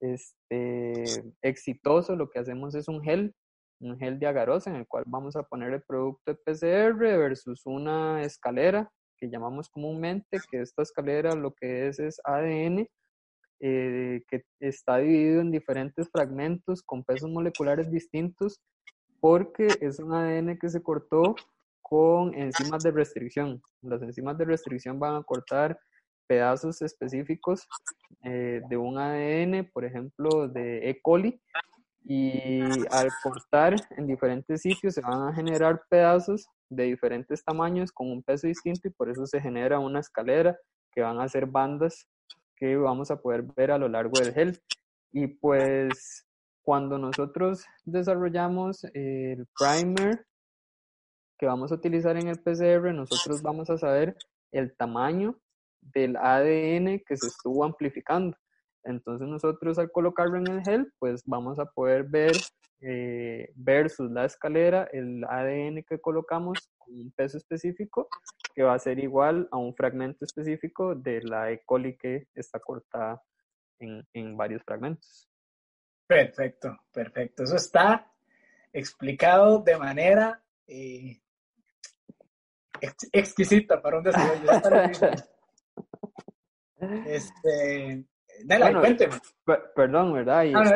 este, exitoso, lo que hacemos es un gel, un gel de agarosa en el cual vamos a poner el producto de PCR versus una escalera que llamamos comúnmente, que esta escalera lo que es es ADN, eh, que está dividido en diferentes fragmentos con pesos moleculares distintos, porque es un ADN que se cortó con enzimas de restricción. Las enzimas de restricción van a cortar pedazos específicos eh, de un ADN, por ejemplo, de E. coli, y al cortar en diferentes sitios se van a generar pedazos de diferentes tamaños con un peso distinto y por eso se genera una escalera que van a ser bandas que vamos a poder ver a lo largo del gel. Y pues cuando nosotros desarrollamos el primer que vamos a utilizar en el PCR, nosotros vamos a saber el tamaño del ADN que se estuvo amplificando. Entonces nosotros al colocarlo en el gel, pues vamos a poder ver eh, versus la escalera el ADN que colocamos con un peso específico que va a ser igual a un fragmento específico de la E. coli que está cortada en, en varios fragmentos. Perfecto, perfecto. Eso está explicado de manera eh, exquisita para un desarrollo. este, bueno, perdón, ¿verdad? Ah,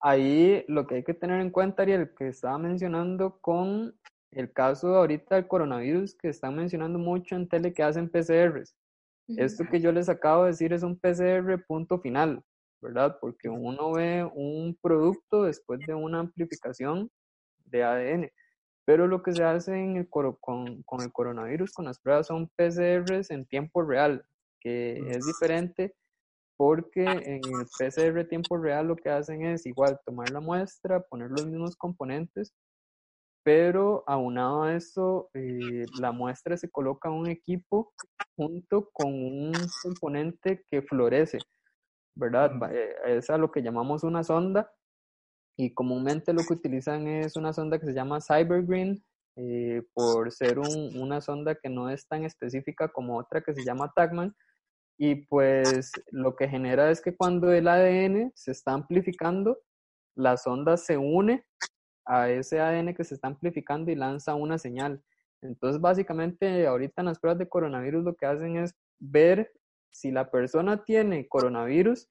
ahí lo que hay que tener en cuenta, Ariel, que estaba mencionando con el caso ahorita del coronavirus, que están mencionando mucho en tele que hacen PCRs. Esto que yo les acabo de decir es un PCR punto final, ¿verdad? Porque uno ve un producto después de una amplificación de ADN. Pero lo que se hace en el con, con, el coronavirus, con las pruebas, son PCRs en tiempo real, que es diferente porque en el PCR tiempo real lo que hacen es igual tomar la muestra, poner los mismos componentes, pero aunado a eso, eh, la muestra se coloca en un equipo junto con un componente que florece, ¿verdad? Eh, es a lo que llamamos una sonda y comúnmente lo que utilizan es una sonda que se llama Cybergreen, eh, por ser una sonda que no es tan específica como otra que se llama Tagman, y pues lo que genera es que cuando el ADN se está amplificando, la sonda se une a ese ADN que se está amplificando y lanza una señal. Entonces, básicamente, ahorita en las pruebas de coronavirus lo que hacen es ver si la persona tiene coronavirus,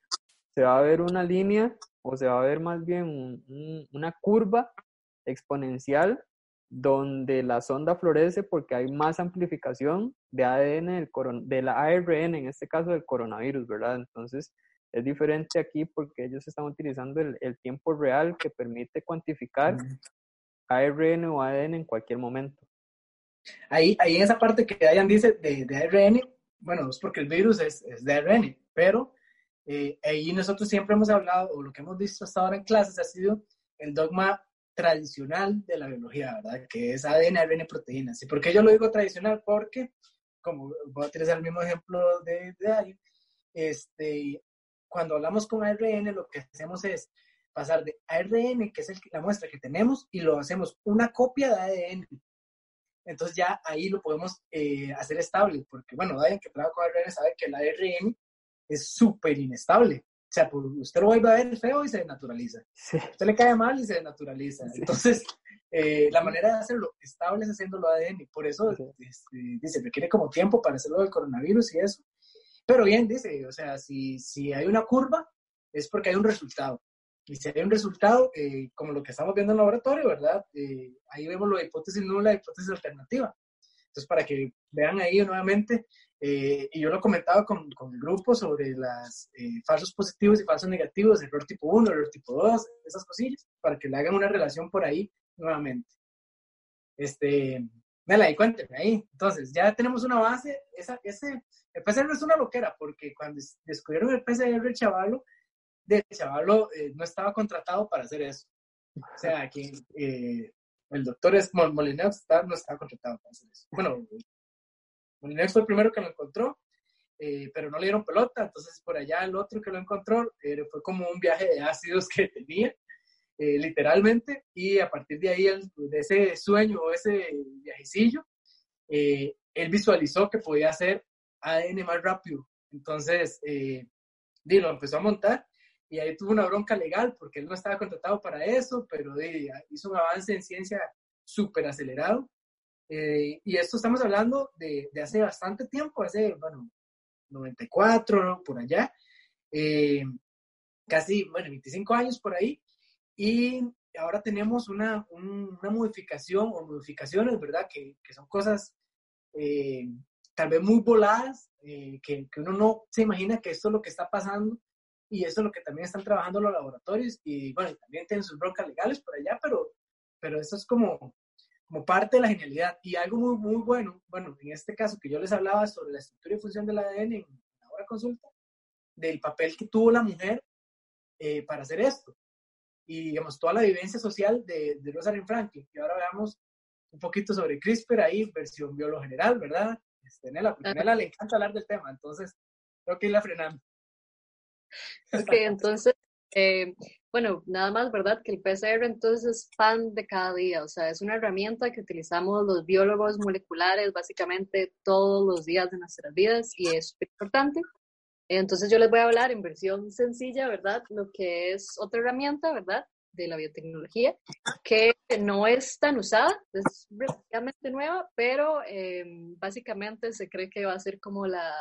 se va a ver una línea o se va a ver más bien una curva exponencial donde la sonda florece porque hay más amplificación de ADN del, de la ARN, en este caso del coronavirus, ¿verdad? Entonces, es diferente aquí porque ellos están utilizando el, tiempo real que permite cuantificar ARN o ADN en cualquier momento. Ahí, ahí en esa parte que Dayan dice de, de ARN, bueno, es porque el virus es, es de ARN, pero eh, ahí nosotros siempre hemos hablado, o lo que hemos visto hasta ahora en clases ha sido el dogma tradicional de la biología, ¿verdad? Que es ADN, ARN, proteínas. ¿Y por qué yo lo digo tradicional? Porque, como voy a utilizar el mismo ejemplo de, de este, cuando hablamos con ARN, lo que hacemos es pasar de ARN, que es la muestra que tenemos, y lo hacemos una copia de ADN. Entonces ya ahí lo podemos eh, hacer estable, porque bueno, alguien que trabaja con ARN sabe que el ARN es súper inestable. O sea, pues, usted lo va a ver feo y se naturaliza. Usted le cae mal y se naturaliza. Entonces, eh, la manera de hacerlo estable es haciéndolo ADN. Por eso este, dice, requiere como tiempo para hacerlo del coronavirus y eso. Pero bien, dice, o sea, si, si hay una curva, es porque hay un resultado. Y si hay un resultado, eh, como lo que estamos viendo en el laboratorio, ¿verdad? Eh, ahí vemos la hipótesis nula, la hipótesis alternativa. Entonces, para que vean ahí nuevamente, eh, y yo lo comentaba con, con el grupo sobre los eh, falsos positivos y falsos negativos, error tipo 1, error tipo 2, esas cosillas, para que le hagan una relación por ahí nuevamente. Este, Mela, y cuénteme ahí. Entonces, ya tenemos una base. Esa, ese, el PCR es una loquera, porque cuando descubrieron el PCR, el chavalo, el chavalo eh, no estaba contratado para hacer eso. O sea, que el doctor es Molineux no estaba contratado para hacer eso. Bueno, Molineux fue el primero que lo encontró, eh, pero no le dieron pelota, entonces por allá el otro que lo encontró eh, fue como un viaje de ácidos que tenía, eh, literalmente, y a partir de ahí, de ese sueño o ese viajecillo, él visualizó que podía hacer ADN más rápido. Entonces, lo empezó a montar y ahí tuvo una bronca legal porque él no estaba contratado para eso, pero hizo un avance en ciencia súper acelerado. Eh, y esto estamos hablando de, de, hace bastante tiempo, hace, bueno, 94, por allá, eh, casi, bueno, 25 años por ahí. Y ahora tenemos una, una modificación o modificaciones, ¿verdad? Que, que son cosas eh, tal vez muy voladas, que, que uno no se imagina que esto es lo que está pasando y eso es lo que también están trabajando los laboratorios y bueno, también tienen sus broncas legales por allá, pero, pero eso es como, como parte de la genialidad. Y algo muy, muy bueno, bueno, en este caso que yo les hablaba sobre la estructura y función del ADN en la hora consulta, del papel que tuvo la mujer eh, para hacer esto. Y digamos, toda la vivencia social de, de Rosalind Franklin. Y ahora veamos un poquito sobre CRISPR ahí, versión biólogo general, ¿verdad? Este, Nela, porque Nela le encanta hablar del tema, entonces creo que la frenando. Ok, entonces, eh, bueno, nada más, ¿verdad? Que el PCR entonces es pan de cada día, o sea, es una herramienta que utilizamos los biólogos moleculares básicamente todos los días de nuestras vidas y es súper importante. Entonces yo les voy a hablar en versión sencilla, ¿verdad? Lo que es otra herramienta, ¿verdad? De la biotecnología, que no es tan usada, es relativamente nueva, pero eh, básicamente se cree que va a ser como la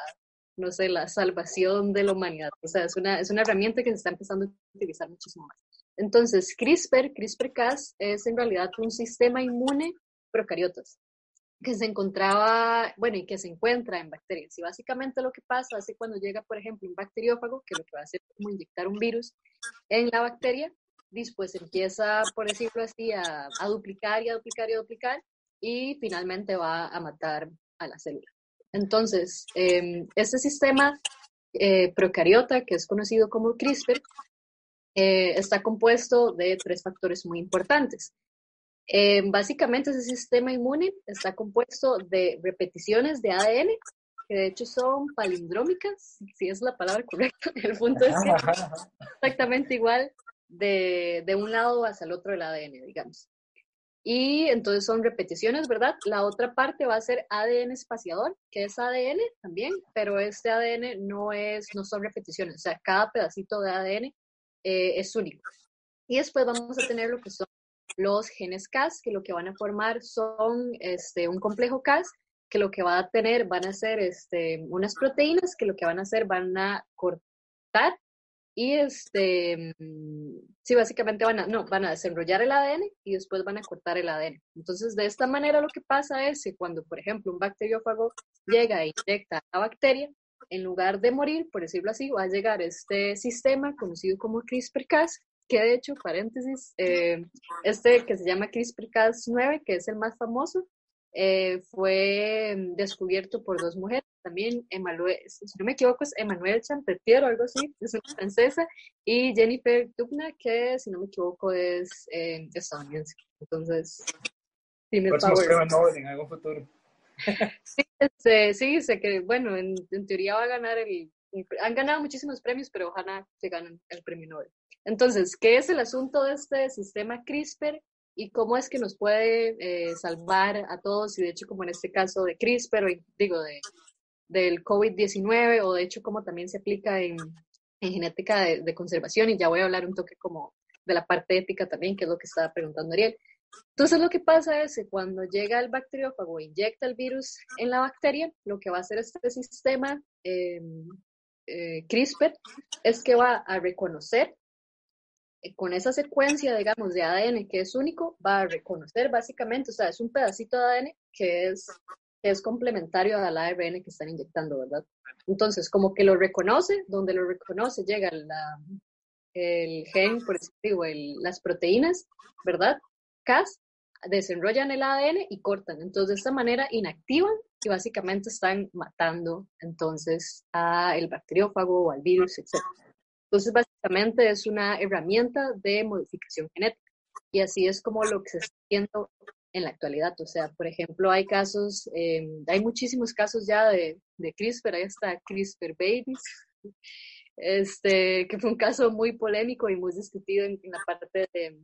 no sé, la salvación de la humanidad. O sea, es una, es una herramienta que se está empezando a utilizar muchísimo más. Entonces, CRISPR, CRISPR-Cas, es en realidad un sistema inmune procariotas que se encontraba, bueno, y que se encuentra en bacterias. Y básicamente lo que pasa es que cuando llega, por ejemplo, un bacteriófago, que lo que va a hacer es como inyectar un virus en la bacteria, después empieza, por decirlo así, a, a duplicar y a duplicar y a duplicar, y finalmente va a matar a la célula. Entonces, eh, este sistema eh, procariota, que es conocido como CRISPR, eh, está compuesto de tres factores muy importantes. Em, básicamente, ese sistema inmune está compuesto de repeticiones de ADN, que de hecho son palindrómicas, si es la palabra correcta. El punto es que exactamente igual de, de un lado hacia el otro del ADN, digamos. Y entonces son repeticiones, ¿verdad? La otra parte va a ser ADN espaciador, que es ADN también, pero este ADN no, es, no son repeticiones, o sea, cada pedacito de ADN eh, es único. Y después vamos a tener lo que son los genes Cas, que lo que van a formar son este, un complejo Cas, que lo que va a tener van a ser este, unas proteínas que lo que van a hacer van a cortar y este, mm, sí, básicamente van a, no, van a desenrollar el ADN y después van a cortar el ADN. Entonces, de esta manera lo que pasa es que cuando, por ejemplo, un bacteriófago llega e inyecta a la bacteria, en lugar de morir, por decirlo así, va a llegar este sistema conocido como CRISPR-Cas, que de hecho, paréntesis, eh, este que se llama CRISPR-Cas9, que es el más famoso, eh, fue descubierto por dos mujeres, también Emmanuel, si no me equivoco es Emmanuel Champetier o algo así, es una francesa, y Jennifer Dubna, que si no me equivoco es eh, estadounidense. Entonces, tiene power. Nobel en algún futuro. sí, este, sí, sé que, bueno, en, en, teoría va a ganar el, han ganado muchísimos premios, pero ojalá se ganen el premio Nobel. Entonces, ¿qué es el asunto de este sistema CRISPR? Y cómo es que nos puede eh, salvar a todos, y de hecho como en este caso de CRISPR, digo, de, del COVID-19, o de hecho como también se aplica en, en genética de, de, conservación, y ya voy a hablar un toque como de la parte ética también, que es lo que estaba preguntando Ariel. Entonces lo que pasa es que cuando llega el bacteriófago e inyecta el virus en la bacteria, lo que va a hacer este sistema eh, eh, CRISPR es que va a reconocer con esa secuencia, digamos, de ADN que es único, va a reconocer básicamente, o sea, es un pedacito de ADN que es, que es complementario al ARN que están inyectando, ¿verdad? Entonces, como que lo reconoce, donde lo reconoce llega el gen, por ejemplo, el, las proteínas, ¿verdad? Cas, desenrollan el ADN y cortan. Entonces, de esta manera inactivan y básicamente están matando entonces al bacteriófago o al virus, etc. Entonces, básicamente es una herramienta de modificación genética. Y así es como lo que se está haciendo en la actualidad. O sea, por ejemplo, hay casos, eh, hay muchísimos casos ya de, de CRISPR, ahí está CRISPR Babies, este, que fue un caso muy polémico y muy discutido en, en la parte de,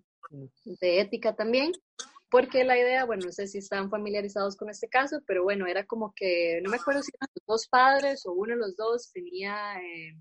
de, ética también, porque la idea, bueno, no sé si están familiarizados con este caso, pero bueno, era como que, no me acuerdo si eran los dos padres o uno de los dos tenía... Eh,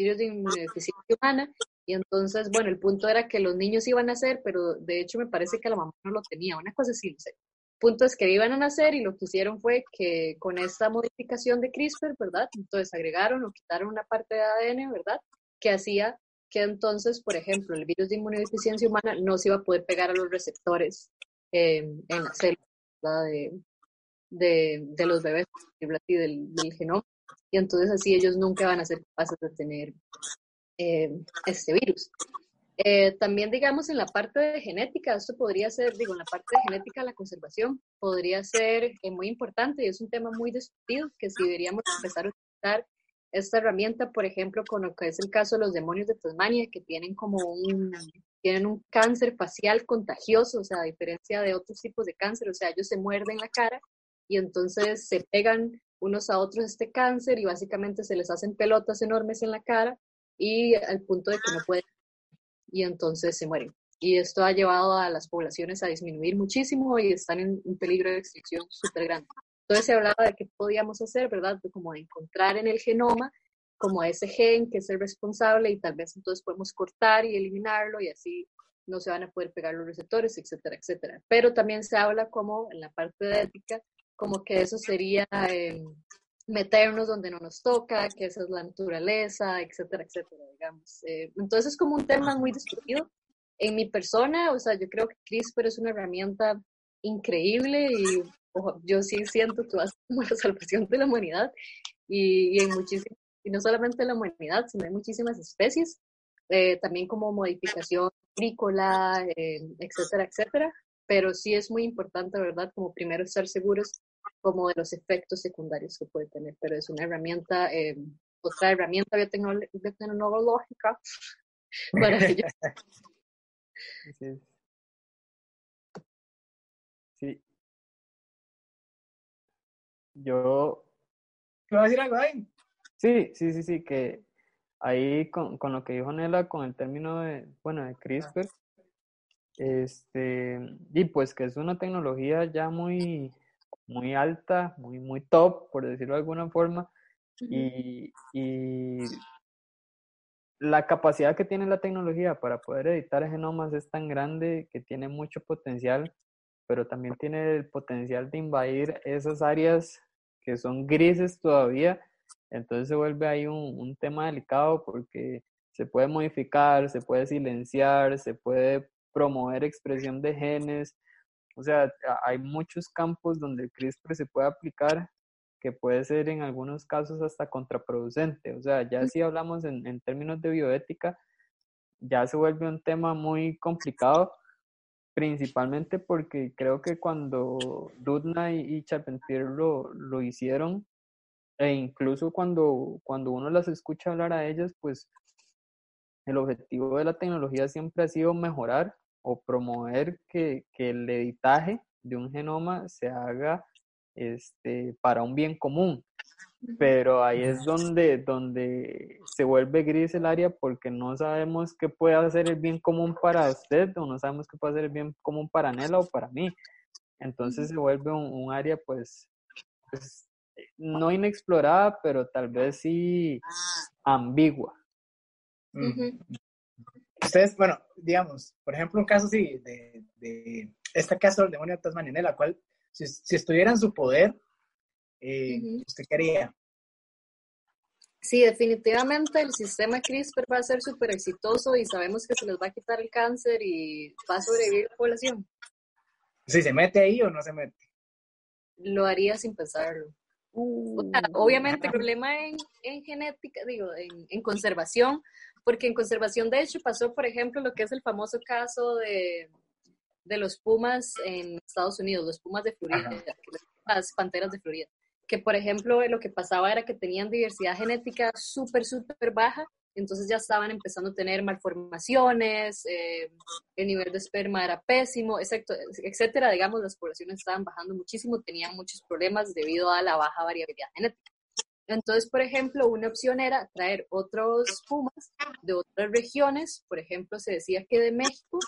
virus de inmunodeficiencia humana. Y entonces, bueno, el punto era que los niños iban a nacer, pero de hecho me parece que la mamá no lo tenía, una cosa así, no sé. Punto es que iban a nacer y lo que hicieron fue que con esta modificación de CRISPR, ¿verdad? Entonces agregaron o quitaron una parte de ADN, ¿verdad? Que hacía que entonces, por ejemplo, el virus de inmunodeficiencia humana no se iba a poder pegar a los receptores eh, en la célula de, de, de, los bebés y del, del, genoma. Y entonces así ellos nunca van a ser capaces de tener eh, este virus. Eh, también, digamos, en la parte de genética, esto podría ser, digo, en la parte de genética, la conservación podría ser eh, muy importante y es un tema muy discutido que si deberíamos empezar a utilizar esta herramienta, por ejemplo, con lo que es el caso de los demonios de Tasmania, que tienen como un, tienen un cáncer facial contagioso, o sea, a diferencia de otros tipos de cáncer, o sea, ellos se muerden la cara y entonces se pegan unos a otros este cáncer y básicamente se les hacen pelotas enormes en la cara y al punto de que no pueden y entonces se mueren. Y esto ha llevado a las poblaciones a disminuir muchísimo y están en un peligro de extinción súper grande. Entonces se hablaba de qué podíamos hacer, ¿verdad? como de encontrar en el genoma como ese gen que es el responsable y tal vez entonces podemos cortar y eliminarlo y así no se van a poder pegar los receptores, etcétera, etcétera. Pero también se habla como en la parte de ética, como que eso sería eh, meternos donde no nos toca, que esa es la naturaleza, etcétera, etcétera, digamos. Eh, entonces es como un tema muy discutido. En mi persona, o sea, yo creo que CRISPR es una herramienta increíble y yo sí siento que va a ser como la salvación de la humanidad y, y en muchísimas, y no solamente la humanidad, sino en muchísimas especies, eh, también como modificación agrícola, eh, etcétera, etcétera. Pero sí es muy importante, ¿verdad? Como primero estar seguros como de los efectos secundarios que puede tener, pero es una herramienta, eh, otra herramienta biotecnológica para ellos. Sí. sí. Yo... ¿Me vas a decir algo ahí? Sí, sí, sí, sí, que ahí con, con lo que dijo Nela, con el término de, bueno, de CRISPR, este, y pues que es una tecnología ya muy, muy alta, muy, muy top, por decirlo de alguna forma, y, y, la capacidad que tiene la tecnología para poder editar genomas es tan grande que tiene mucho potencial, pero también tiene el potencial de invadir esas áreas que son grises todavía, entonces se vuelve ahí un, un tema delicado porque se puede modificar, se puede silenciar, se puede promover expresión de genes, o sea, hay muchos campos donde el CRISPR se puede aplicar que puede ser en algunos casos hasta contraproducente. O sea, ya si hablamos en, en términos de bioética, ya se vuelve un tema muy complicado, principalmente porque creo que cuando Dudna y, Charpentier lo, lo hicieron, e incluso cuando, cuando uno las escucha hablar a ellas, pues el objetivo de la tecnología siempre ha sido mejorar o promover que, que, el editaje de un genoma se haga este, para un bien común. Pero ahí es donde, donde se vuelve gris el área porque no sabemos qué puede hacer el bien común para usted o no sabemos qué puede hacer el bien común para Nela o para mí. Entonces se vuelve un, un área pues, pues, no inexplorada, pero tal vez sí ambigua. Ustedes, bueno, digamos, por ejemplo, un caso así, de, de este caso del demonio de Tasmania, en la cual, si, si estuviera en su poder, eh, ¿usted quería? Sí, definitivamente el sistema CRISPR va a ser súper exitoso y sabemos que se les va a quitar el cáncer y va a sobrevivir la población. ¿Si se mete ahí o no se mete? Lo haría sin pensarlo. Uh, obviamente el problema en, en genética, digo, en, en, conservación, porque en conservación de hecho pasó, por ejemplo, lo que es el famoso caso de, de los pumas en Estados Unidos, los pumas de Florida, las panteras de Florida, que por ejemplo lo que pasaba era que tenían diversidad genética súper, súper baja, entonces ya estaban empezando a tener malformaciones, eh, el nivel de esperma era pésimo, etcétera, digamos, las poblaciones estaban bajando muchísimo, tenían muchos problemas debido a la baja variabilidad genética. Entonces, por ejemplo, una opción era traer otros pumas de otras regiones, por ejemplo, se decía que de México,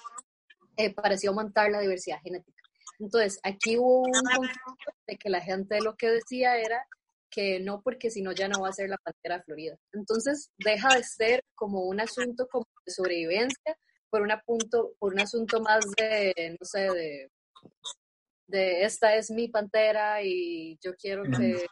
eh, aumentar la diversidad genética. Entonces, aquí hubo un conflicto de que la gente lo que decía era que no porque si no ya no va a ser la pantera florida. Entonces deja de ser como un asunto como de sobrevivencia por un asunto más de, no sé, de, de esta es mi pantera y yo quiero que,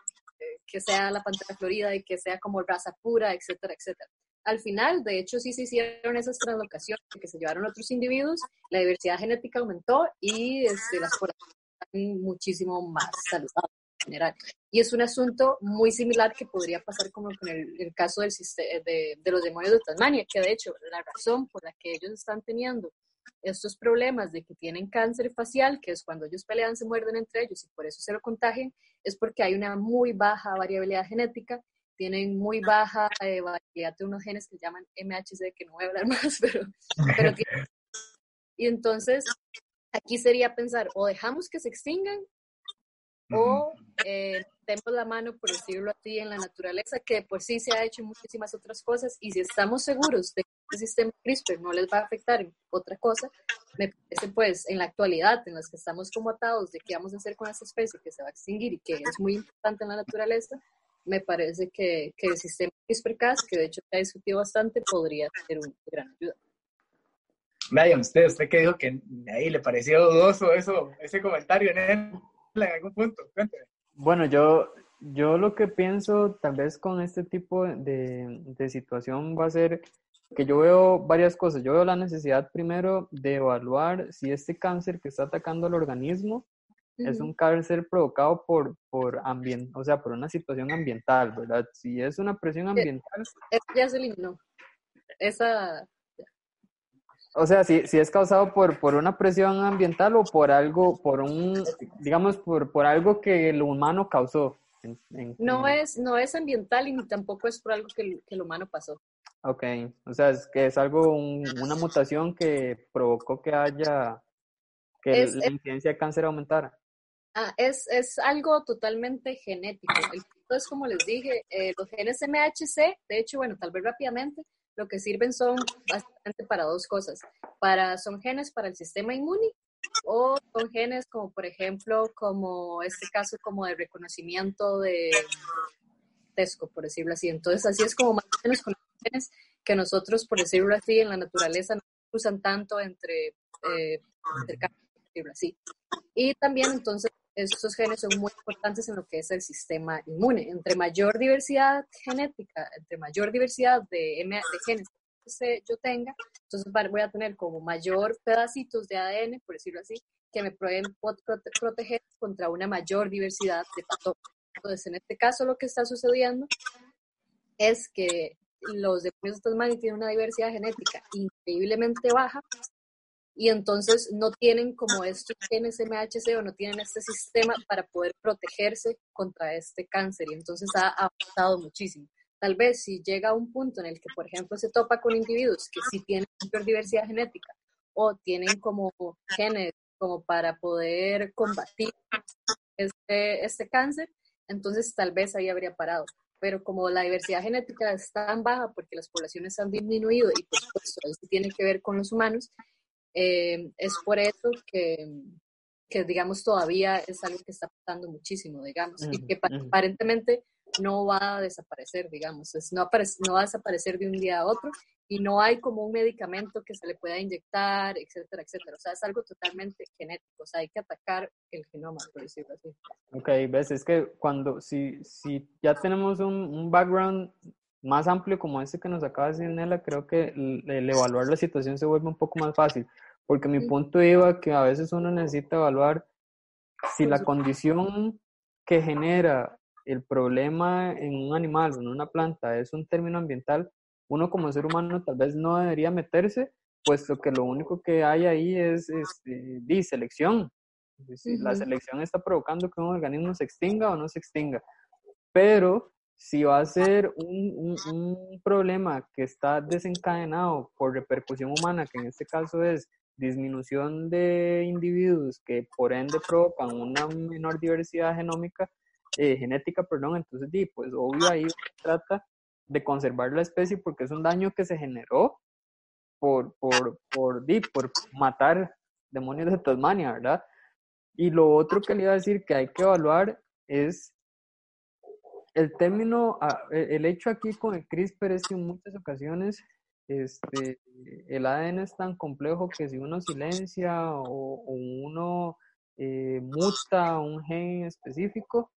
que sea la pantera florida y que sea como raza pura, etcétera, etcétera. Al final, de hecho, sí se hicieron esas translocaciones que se llevaron otros individuos, la diversidad genética aumentó y este, las poblaciones están muchísimo más saludables general. Y es un asunto muy similar que podría pasar como con el, caso del, de, de los demonios de Tasmania, que de hecho la razón por la que ellos están teniendo estos problemas de que tienen cáncer facial, que es cuando ellos pelean, se muerden entre ellos y por eso se lo contagian, es porque hay una muy baja variabilidad genética, tienen muy baja eh, variabilidad de unos genes que se llaman MHC, que no voy a hablar más, pero, pero y entonces aquí sería pensar, o dejamos que se extingan o eh, tenemos la mano, por decirlo así, en la naturaleza, que por sí se ha hecho muchísimas otras cosas, y si estamos seguros de que el sistema CRISPR no les va a afectar en otra cosa, me parece pues en la actualidad, en las que estamos como atados de qué vamos a hacer con esa especie que se va a extinguir y que es muy importante en la naturaleza, me parece que, que el sistema CRISPR-Cas, que de hecho se ha discutido bastante, podría ser una gran ayuda. Vaya, usted, usted que dijo que ahí le pareció dudoso eso, ese comentario en él en algún punto? Bueno, yo, yo lo que pienso tal vez con este tipo de, de, situación va a ser que yo veo varias cosas. Yo veo la necesidad primero de evaluar si este cáncer que está atacando al organismo es un cáncer provocado por, por ambiente, o sea, por una situación ambiental, ¿verdad? Si es una presión ambiental. ya se eliminó. Esa, o sea, si, si es causado por, por una presión ambiental o por algo, por un, digamos, por, por algo que el humano causó. no, es, no es ambiental y ni tampoco es por algo que el, que el humano pasó. Ok, o sea, es que es algo, una mutación que provocó que haya, que la incidencia de cáncer aumentara. Ah, es, es algo totalmente genético. Entonces, como les dije, eh, los genes MHC, de hecho, bueno, tal vez rápidamente, lo que sirven son básicamente para dos cosas. Para, son genes para el sistema inmune o son genes como, por ejemplo, como este caso como de reconocimiento de tesco, por decirlo así. Entonces, así es como más o menos con los genes que nosotros, por decirlo así, en la naturaleza no usan tanto entre, eh, por decirlo así. Y también, entonces, estos genes son muy importantes en lo que es el sistema inmune. Entre mayor diversidad genética, entre mayor diversidad de, genes que yo tenga, entonces voy a tener como mayor pedacitos de ADN, por decirlo así, que me pueden proteger contra una mayor diversidad de patógenos. Entonces, en este caso, lo que está sucediendo es que los demonios de Tasmania tienen una diversidad genética increíblemente baja y entonces no tienen como estos genes MHC o no tienen este sistema para poder protegerse contra este cáncer y entonces ha avanzado muchísimo. Tal vez si llega a un punto en el que, por ejemplo, se topa con individuos que sí tienen mayor diversidad genética o tienen como genes como para poder combatir este, este cáncer, entonces tal vez ahí habría parado. Pero como la diversidad genética es tan baja porque las poblaciones han disminuido y por supuesto eso tiene que ver con los humanos, eh, es por eso que, que, digamos, todavía es algo que está pasando muchísimo, digamos, y que aparentemente no va a desaparecer, digamos, es, no, no va a desaparecer de un día a otro y no hay como un medicamento que se le pueda inyectar, etcétera, etcétera. O sea, es algo totalmente genético, o sea, hay que atacar el genoma, por decirlo así. Ok, ves, es que cuando, si, si ya tenemos un, un background más amplio como este que nos acaba de decir Nela, creo que el, evaluar la situación se vuelve un poco más fácil, porque mi punto iba que a veces uno necesita evaluar si la condición que genera el problema en un animal o en una planta es un término ambiental, uno como ser humano tal vez no debería meterse, puesto que lo único que hay ahí es, este, selección. La selección está provocando que un organismo se extinga o no se extinga. Pero si va a ser un, un, problema que está desencadenado por repercusión humana, que en este caso es disminución de individuos que por ende provocan una menor diversidad genómica, eh, genética, perdón, entonces, di, pues obvio ahí trata de conservar la especie porque es un daño que se generó por, por, por, di, por matar demonios de Tasmania, ¿verdad? Y lo otro que le iba a decir que hay que evaluar es el término, ah, e, el hecho aquí con el CRISPR es que en muchas ocasiones este, el ADN es tan complejo que si uno silencia o, uno eh, muta un gen específico,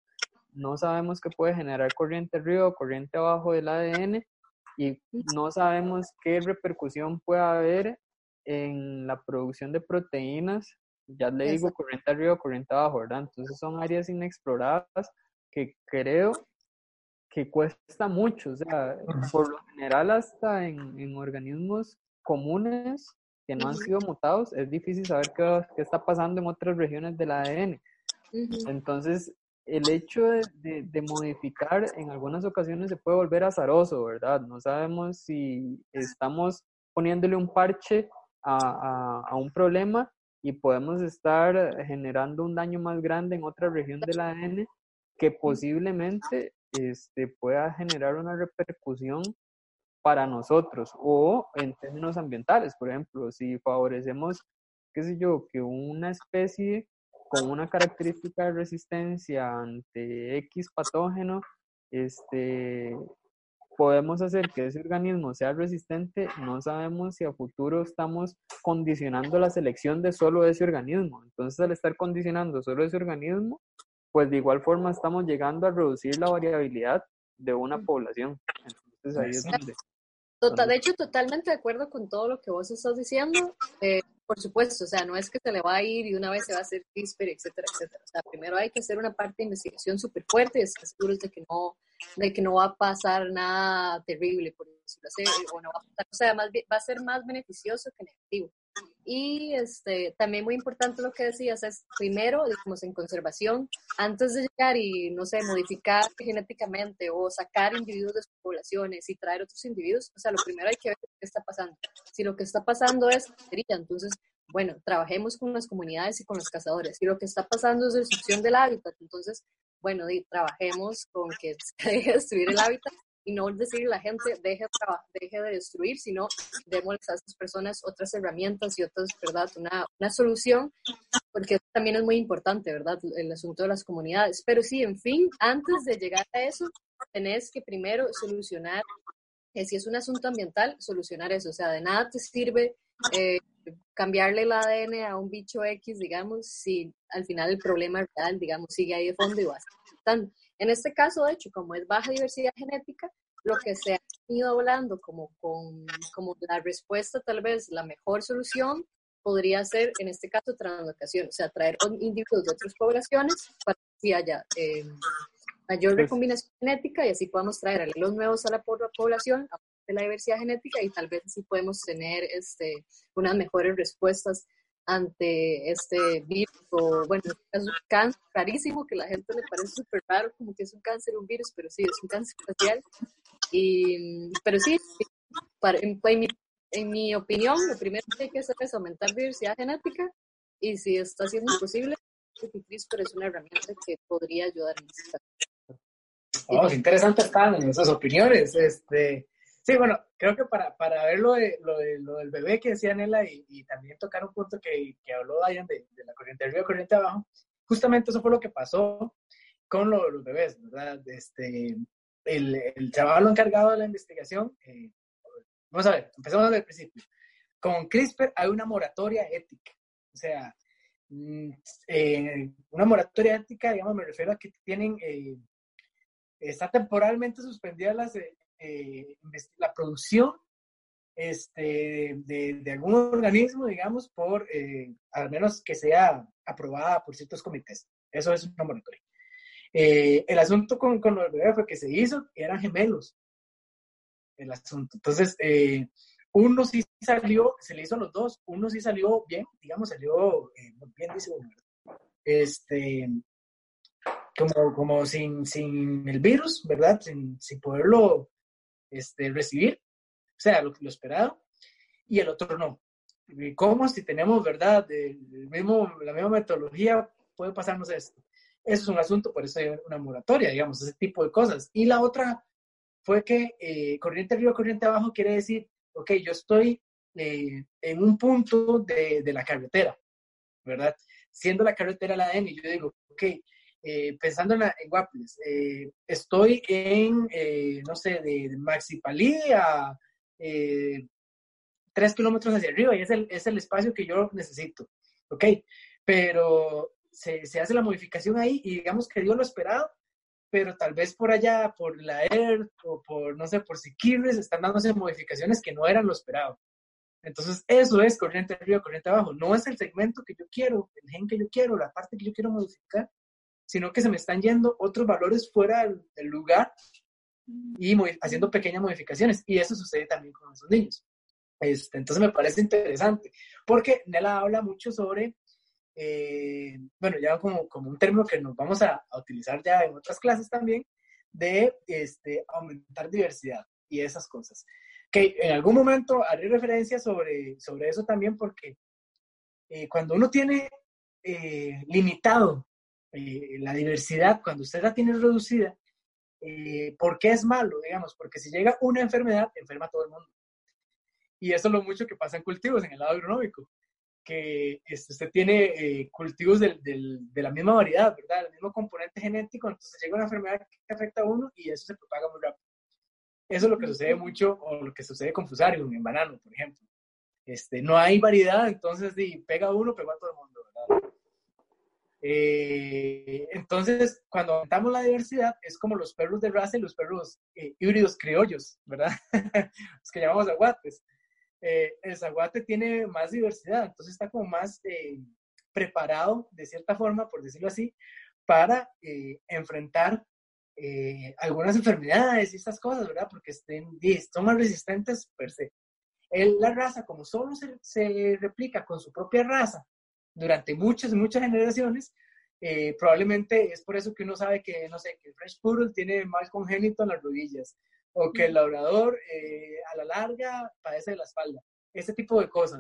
no sabemos qué puede generar corriente arriba o corriente abajo del ADN y no sabemos qué repercusión puede haber en la producción de proteínas, ya le digo corriente arriba o corriente abajo, ¿verdad? Entonces son áreas inexploradas que creo que cuesta mucho, o sea, por lo general hasta en, organismos comunes que no han sido mutados, es difícil saber qué, qué está pasando en otras regiones del ADN. Entonces, el hecho de, de, modificar en algunas ocasiones se puede volver azaroso, ¿verdad? No sabemos si estamos poniéndole un parche a, a, a, un problema y podemos estar generando un daño más grande en otra región del ADN que posiblemente este, pueda generar una repercusión para nosotros o en términos ambientales, por ejemplo, si favorecemos, qué sé yo, que una especie con una característica de resistencia ante X patógeno, este, podemos hacer que ese organismo sea resistente, no sabemos si a futuro estamos condicionando la selección de solo ese organismo. Entonces, al estar condicionando solo ese organismo, pues de igual forma estamos llegando a reducir la variabilidad de una población. Entonces, ahí es donde... Total, de hecho, totalmente de acuerdo con todo lo que vos estás diciendo. Eh, por supuesto, o sea, no es que se le va a ir y una vez se va a hacer CRISPR, etcétera, etcétera. O sea, primero hay que hacer una parte de investigación súper fuerte y estar seguros de que no, de que no va a pasar nada terrible, por decirlo así, o no va a pasar, o sea, más, va a ser más beneficioso que negativo. Y este, también muy importante lo que decías es, primero, digamos, en conservación, antes de llegar y, no sé, modificar genéticamente o sacar individuos de sus poblaciones y traer otros individuos, o sea, lo primero hay que ver qué está pasando. Si lo que está pasando es entonces, bueno, trabajemos con las comunidades y con los cazadores. Si lo que está pasando es destrucción del hábitat, entonces, bueno, trabajemos con que se deje de destruir el hábitat y no decirle a la gente deje, deje de destruir, sino démosles a esas personas otras herramientas y otras, ¿verdad? Una, una solución, porque también es muy importante, ¿verdad? El asunto de las comunidades. Pero sí, en fin, antes de llegar a eso, tenés que primero solucionar, que si es un asunto ambiental, solucionar eso. O sea, de nada te sirve eh, cambiarle el ADN a un bicho X, digamos, si al final el problema real, digamos, sigue ahí de fondo y va en este caso, de hecho, como es baja diversidad genética, lo que se ha ido hablando como, con, como la respuesta, tal vez la mejor solución, podría ser, en este caso, translocación, o sea, traer individuos de otras poblaciones para que haya eh, mayor pues recombinación genética y así podamos traer los nuevos a la población, de la diversidad genética y tal vez así podemos tener este, unas mejores respuestas ante este virus o bueno, es un cáncer rarísimo que la gente le parece súper raro como que es un cáncer, un virus, pero sí, es un cáncer facial. Y, pero sí, para, en, mi, en, mi, opinión, lo primero que hay que hacer es aumentar diversidad genética y si está siendo imposible, CRISPR es una herramienta que podría ayudar en este caso. Oh, están esas opiniones. Este, Sí, bueno, creo que para, para ver lo, de, lo, de, lo del bebé que decía Nela y, también tocar un punto que, que habló Dayan de, de, la corriente arriba corriente abajo, justamente eso fue lo que pasó con los bebés, ¿verdad? Este, el, el chaval encargado de la investigación, eh, vamos a ver, empezamos desde el principio. Con CRISPR hay una moratoria ética, o sea, mm, eh, una moratoria ética, digamos, me refiero a que tienen, eh, está temporalmente suspendida las, eh, eh, la producción este, de, de, algún organismo, digamos, por eh, al menos que sea aprobada por ciertos comités. Eso es una moratoria. Eh, el asunto con, con los bebés fue que se hizo, eran gemelos. El asunto. Entonces, uno sí salió, se le hizo a los dos, uno sí salió bien, digamos, salió muy bien, dice. Este, como, como sin, sin el virus, ¿verdad? Sin, sin poderlo este, recibir, o sea, lo, lo esperado, y el otro no. ¿Cómo si tenemos, verdad, el mismo, la misma metodología, puede pasarnos esto? Eso es un asunto, por eso hay una moratoria, digamos, ese tipo de cosas. Y la otra fue que eh, corriente arriba, corriente abajo quiere decir, ok, yo estoy eh, en un punto de, de, la carretera, ¿verdad? Siendo la carretera la ADN, yo digo, ok, eh, pensando en, en Guapiles, eh, estoy en, no sé, de Maxi Palí a tres kilómetros hacia arriba y es el, es el espacio que yo necesito, ¿ok? Pero se, se hace la modificación ahí y digamos que dio lo esperado, pero tal vez por allá, por la ERT o por, no sé, por Siquirres, están dándose modificaciones que no eran lo esperado. Entonces, eso es corriente arriba, corriente abajo. No es el segmento que yo quiero, el gen que yo quiero, la parte que yo quiero modificar, sino que se me están yendo otros valores fuera del, lugar y haciendo pequeñas modificaciones. Y eso sucede también con esos niños. Este, entonces, me parece interesante, porque Nela habla mucho sobre, eh, bueno, ya como, como un término que nos vamos a, a utilizar ya en otras clases también, de este, aumentar diversidad y esas cosas que en algún momento haré referencia sobre, sobre eso también porque eh, cuando uno tiene eh, limitado eh, la diversidad, cuando usted la tiene reducida, ¿por qué es malo? Digamos, porque si llega una enfermedad, enferma a todo el mundo. Y eso es lo mucho que pasa en cultivos, en el lado agronómico, que este, usted tiene cultivos del, del, de la misma variedad, ¿verdad? El mismo componente genético, entonces llega una enfermedad que afecta a uno y eso se propaga muy rápido. Eso es lo que sucede mucho, o lo que sucede con Fusarium en banano, por ejemplo. Este, no hay variedad, entonces di, pega uno, pega a todo el mundo. Eh, entonces, cuando aumentamos la diversidad, es como los perros de raza y los perros eh, híbridos criollos, ¿verdad? los que llamamos aguates. Eh, el zaguate tiene más diversidad, entonces está como más preparado, de cierta forma, por decirlo así, para enfrentar eh, algunas enfermedades y estas cosas, ¿verdad? Porque estén, son más resistentes per se. El, la raza, como solo se, se, replica con su propia raza durante muchas, muchas generaciones, eh, probablemente es por eso que uno sabe que, no sé, que el French Poodle tiene mal congénito en las rodillas, o que el labrador eh, a la larga padece de la espalda. Este tipo de cosas,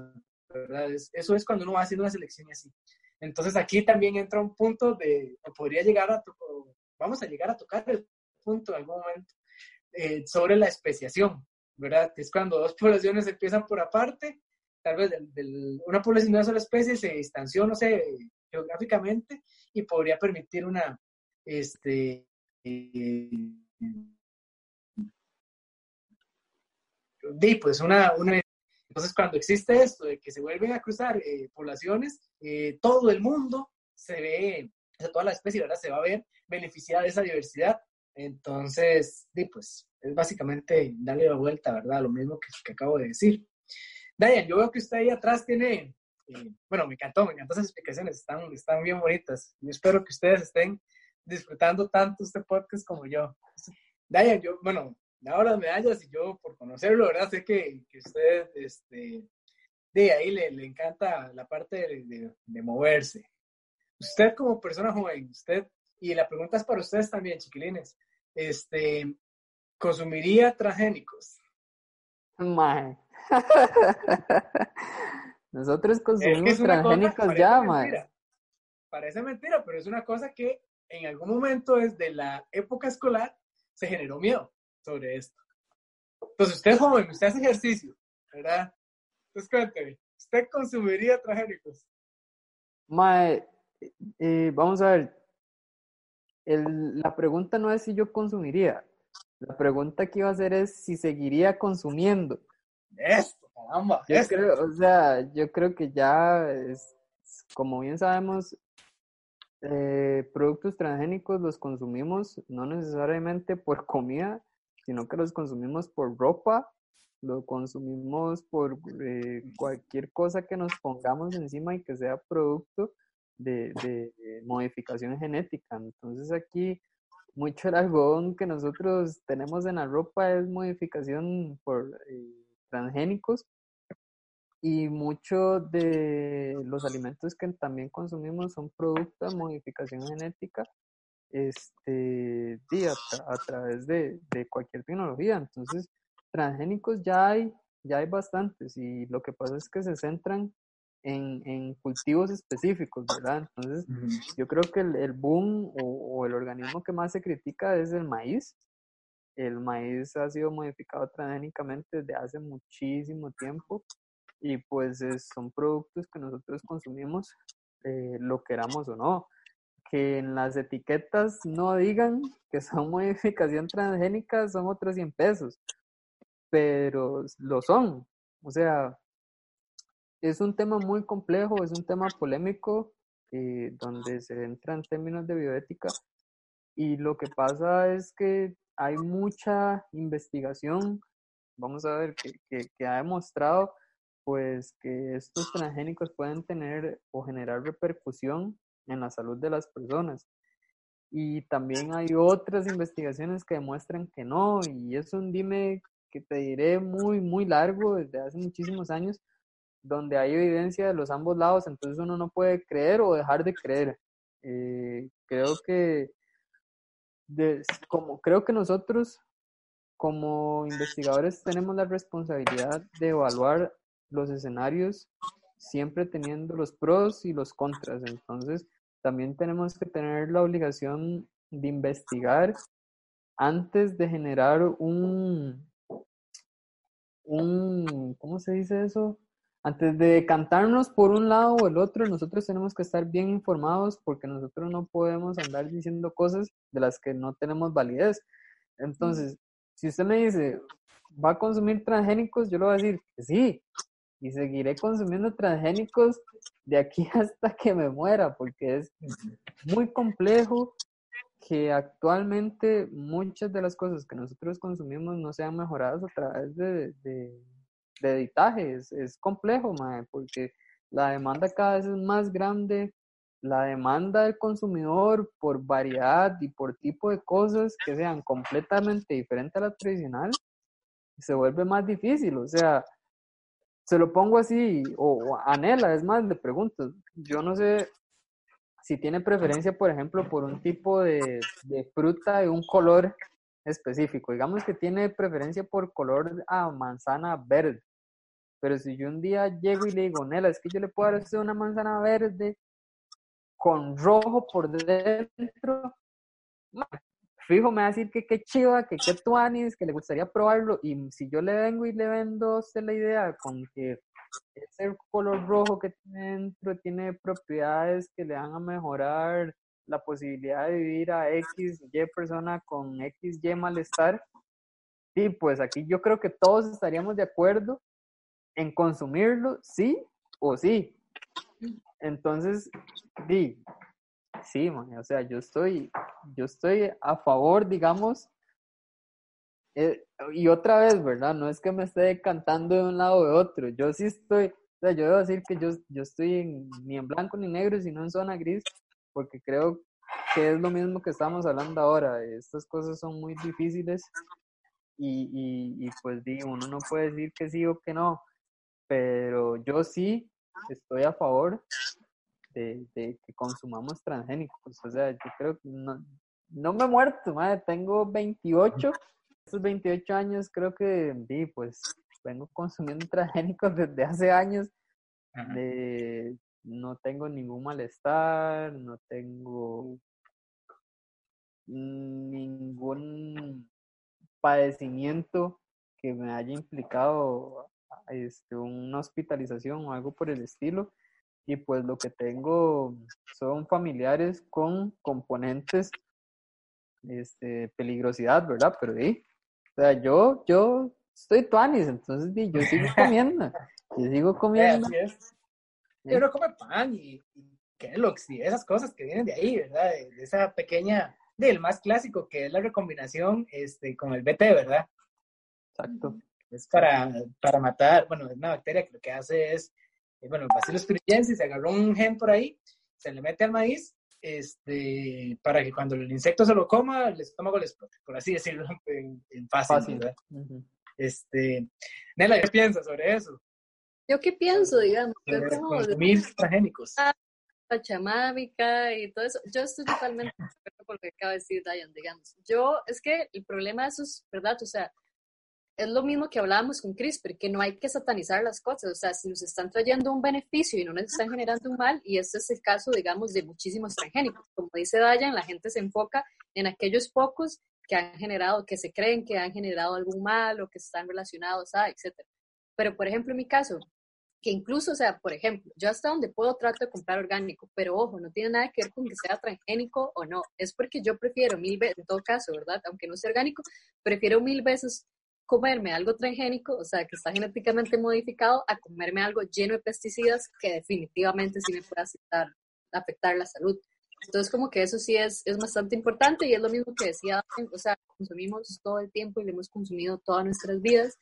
¿verdad? eso es cuando uno va haciendo una selección así. Entonces aquí también entra un punto de, podría llegar a, vamos a llegar a tocar el punto en algún momento eh, sobre la especiación, ¿verdad? Es cuando dos poblaciones empiezan por aparte, tal vez una población de una sola especie se distanció, no sé, geográficamente y podría permitir una, este, eh, pues una, una, entonces cuando existe esto de que se vuelven a cruzar eh, poblaciones, todo el mundo se ve, toda la especie, ¿verdad? Se va a ver beneficiar de esa diversidad. Entonces, pues es básicamente darle la vuelta, ¿verdad? Lo mismo que, que acabo de decir. Diane, yo veo que usted ahí atrás tiene, eh, bueno, me encantó, me encantó esas explicaciones, están, están bien bonitas. Yo espero que ustedes estén disfrutando tanto este podcast como yo. Diane, yo, bueno, ahora las medallas y yo por conocerlo, ¿verdad? Sé que, que usted, este, de ahí le, le encanta la parte de, de, de moverse. Usted como persona joven, usted y la pregunta es para ustedes también, chiquilines. Este, ¿Consumiría transgénicos? Mae. Nosotros consumimos transgénicos ya, mae. Parece mentira, pero es una cosa que en algún momento desde la época escolar se generó miedo sobre esto. Entonces, usted es joven, usted hace ejercicio, ¿verdad? Entonces, cuénteme, ¿usted consumiría transgénicos? Mae, eh, vamos a ver, el, la pregunta no es si yo consumiría. La pregunta que iba a hacer es si seguiría consumiendo. Esto, caramba. Yo creo, o sea, yo creo que ya es, como bien sabemos, eh, productos transgénicos los consumimos no necesariamente por comida, sino que los consumimos por ropa, lo consumimos por eh, cualquier cosa que nos pongamos encima y que sea producto de, de modificación genética. Entonces aquí mucho el algodón que nosotros tenemos en la ropa es modificación por eh, transgénicos y mucho de los alimentos que también consumimos son productos de modificación genética este, a, a través de, de, cualquier tecnología. Entonces, transgénicos ya hay, ya hay bastantes y lo que pasa es que se centran en, en cultivos específicos, ¿verdad? Entonces, yo creo que el, el boom o, o, el organismo que más se critica es el maíz. El maíz ha sido modificado transgénicamente desde hace muchísimo tiempo y pues son productos que nosotros consumimos, eh, lo queramos o no, que en las etiquetas no digan que son modificación transgénica son otros 100 pesos, pero lo son. O sea, es un tema muy complejo, es un tema polémico, eh, donde se entra en términos de bioética, y lo que pasa es que hay mucha investigación, vamos a ver, que, que, que ha demostrado pues que estos transgénicos pueden tener o generar repercusión en la salud de las personas. Y también hay otras investigaciones que demuestran que no, y es un dime que te diré muy, muy largo desde hace muchísimos años, donde hay evidencia de los ambos lados, entonces uno no puede creer o dejar de creer. Eh, creo que como creo que nosotros como investigadores tenemos la responsabilidad de evaluar los escenarios siempre teniendo los pros y los contras. Entonces, también tenemos que tener la obligación de investigar antes de generar un, un, ¿cómo se dice eso? Antes de cantarnos por un lado o el otro, nosotros tenemos que estar bien informados porque nosotros no podemos andar diciendo cosas de las que no tenemos validez. Entonces, si usted me dice, ¿va a consumir transgénicos? Yo le voy a decir sí, y seguiré consumiendo transgénicos de aquí hasta que me muera, porque es muy complejo que actualmente muchas de las cosas que nosotros consumimos no sean mejoradas a través de, de, editaje. Es, complejo, porque la demanda cada vez es más grande, la demanda del consumidor por variedad y por tipo de cosas que sean completamente diferentes a la tradicional se vuelve más difícil. O sea, se lo pongo así, o, anhela, es más, le pregunto, yo no sé si tiene preferencia, por ejemplo, por un tipo de, fruta de un color específico. Digamos que tiene preferencia por color a manzana verde. Pero si yo un día llego y le digo, Nela, es que yo le puedo dar una manzana verde con rojo por dentro, fijo me va a decir que qué chiva, que qué tuanis, que le gustaría probarlo. Y si yo le vengo y le vendo a la idea con que ese color rojo que tiene dentro tiene propiedades que le van a mejorar la posibilidad de vivir a X, Y persona con X, Y malestar, sí, pues aquí yo creo que todos estaríamos de acuerdo en consumirlo, sí o sí. Entonces, di, sí, o sea, yo estoy, yo estoy a favor, digamos, eh, y otra vez, ¿verdad? No es que me esté cantando de un lado o de otro, yo sí estoy, o sea, yo debo decir que yo, yo estoy ni en blanco ni negro, sino en zona gris, porque creo que es lo mismo que estamos hablando ahora, estas cosas son muy difíciles y, y, y pues digo, uno no puede decir que sí o que no, pero yo sí estoy a favor de, que consumamos transgénicos. O sea, yo creo que no, no me he muerto, madre. tengo 28. Estos 28 años creo que, sí, pues, vengo consumiendo transgénicos desde hace años. De, no tengo ningún malestar, no tengo ningún padecimiento que me haya implicado este, una hospitalización o algo por el estilo y pues lo que tengo son familiares con componentes este, peligrosidad, ¿verdad? Pero sí, o sea, yo, yo estoy tuanis, entonces yo sigo comiendo, yo sigo comiendo. Yo no come pan y, y Kellogg's y esas cosas que vienen de ahí, ¿verdad? De, esa pequeña, del más clásico que es la recombinación este, con el BT, ¿verdad? Exacto. Es para, para matar, bueno, es una bacteria que lo que hace es bueno, el Bacillus thuringiensis se agarró un gen por ahí, se le mete al maíz, este, para que cuando el insecto se lo coma, el estómago le explote, por así decirlo, en, fácil, ¿verdad? Este, Nela, ¿qué piensas sobre eso? ¿Yo qué pienso, digamos? Yo como consumir transgénicos. chamámica y todo eso. Yo estoy totalmente de acuerdo con lo que acaba de decir Diane, digamos. Yo, es que el problema de eso es, ¿verdad? O sea, es lo mismo que hablábamos con CRISPR, que no hay que satanizar las cosas, o sea, si nos están trayendo un beneficio y no nos están generando un mal, y este es el caso, digamos, de muchísimos transgénicos. Como dice Dayan, la gente se enfoca en aquellos pocos que han generado, que se creen que han generado algún mal o que están relacionados a, etc. Pero, por ejemplo, en mi caso, que incluso, o sea, por ejemplo, yo hasta donde puedo trato de comprar orgánico, pero ojo, no tiene nada que ver con que sea transgénico o no, es porque yo prefiero mil veces, en todo caso, ¿verdad? Aunque no sea orgánico, prefiero mil veces comerme algo transgénico, o sea, que está genéticamente modificado, a comerme algo lleno de pesticidas que definitivamente sí me puede afectar, afectar la salud. Entonces, como que eso sí es, es bastante importante y es lo mismo que decía, o sea, consumimos todo el tiempo y lo hemos consumido todas nuestras vidas.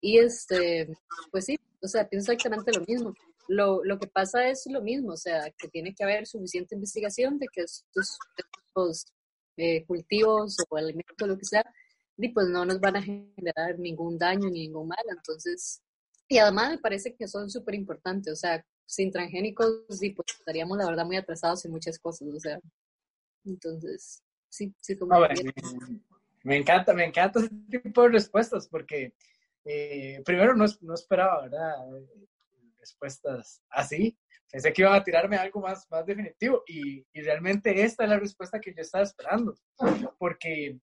Y este, pues sí, o sea, pienso exactamente lo mismo. Lo, lo que pasa es lo mismo, o sea, que tiene que haber suficiente investigación de que estos, eh, cultivos o alimentos, lo que sea, y pues no nos van a generar ningún daño ni ningún mal. Entonces, y además me parece que son súper importantes, o sea, sin transgénicos, sí, pues estaríamos la verdad muy atrasados en muchas cosas, o sea, entonces, sí, sí, como... me, encanta, me encanta ese tipo de respuestas porque eh, primero no, no, esperaba, ¿verdad? Respuestas así. Pensé que iban a tirarme algo más, más definitivo y, y realmente esta es la respuesta que yo estaba esperando, porque,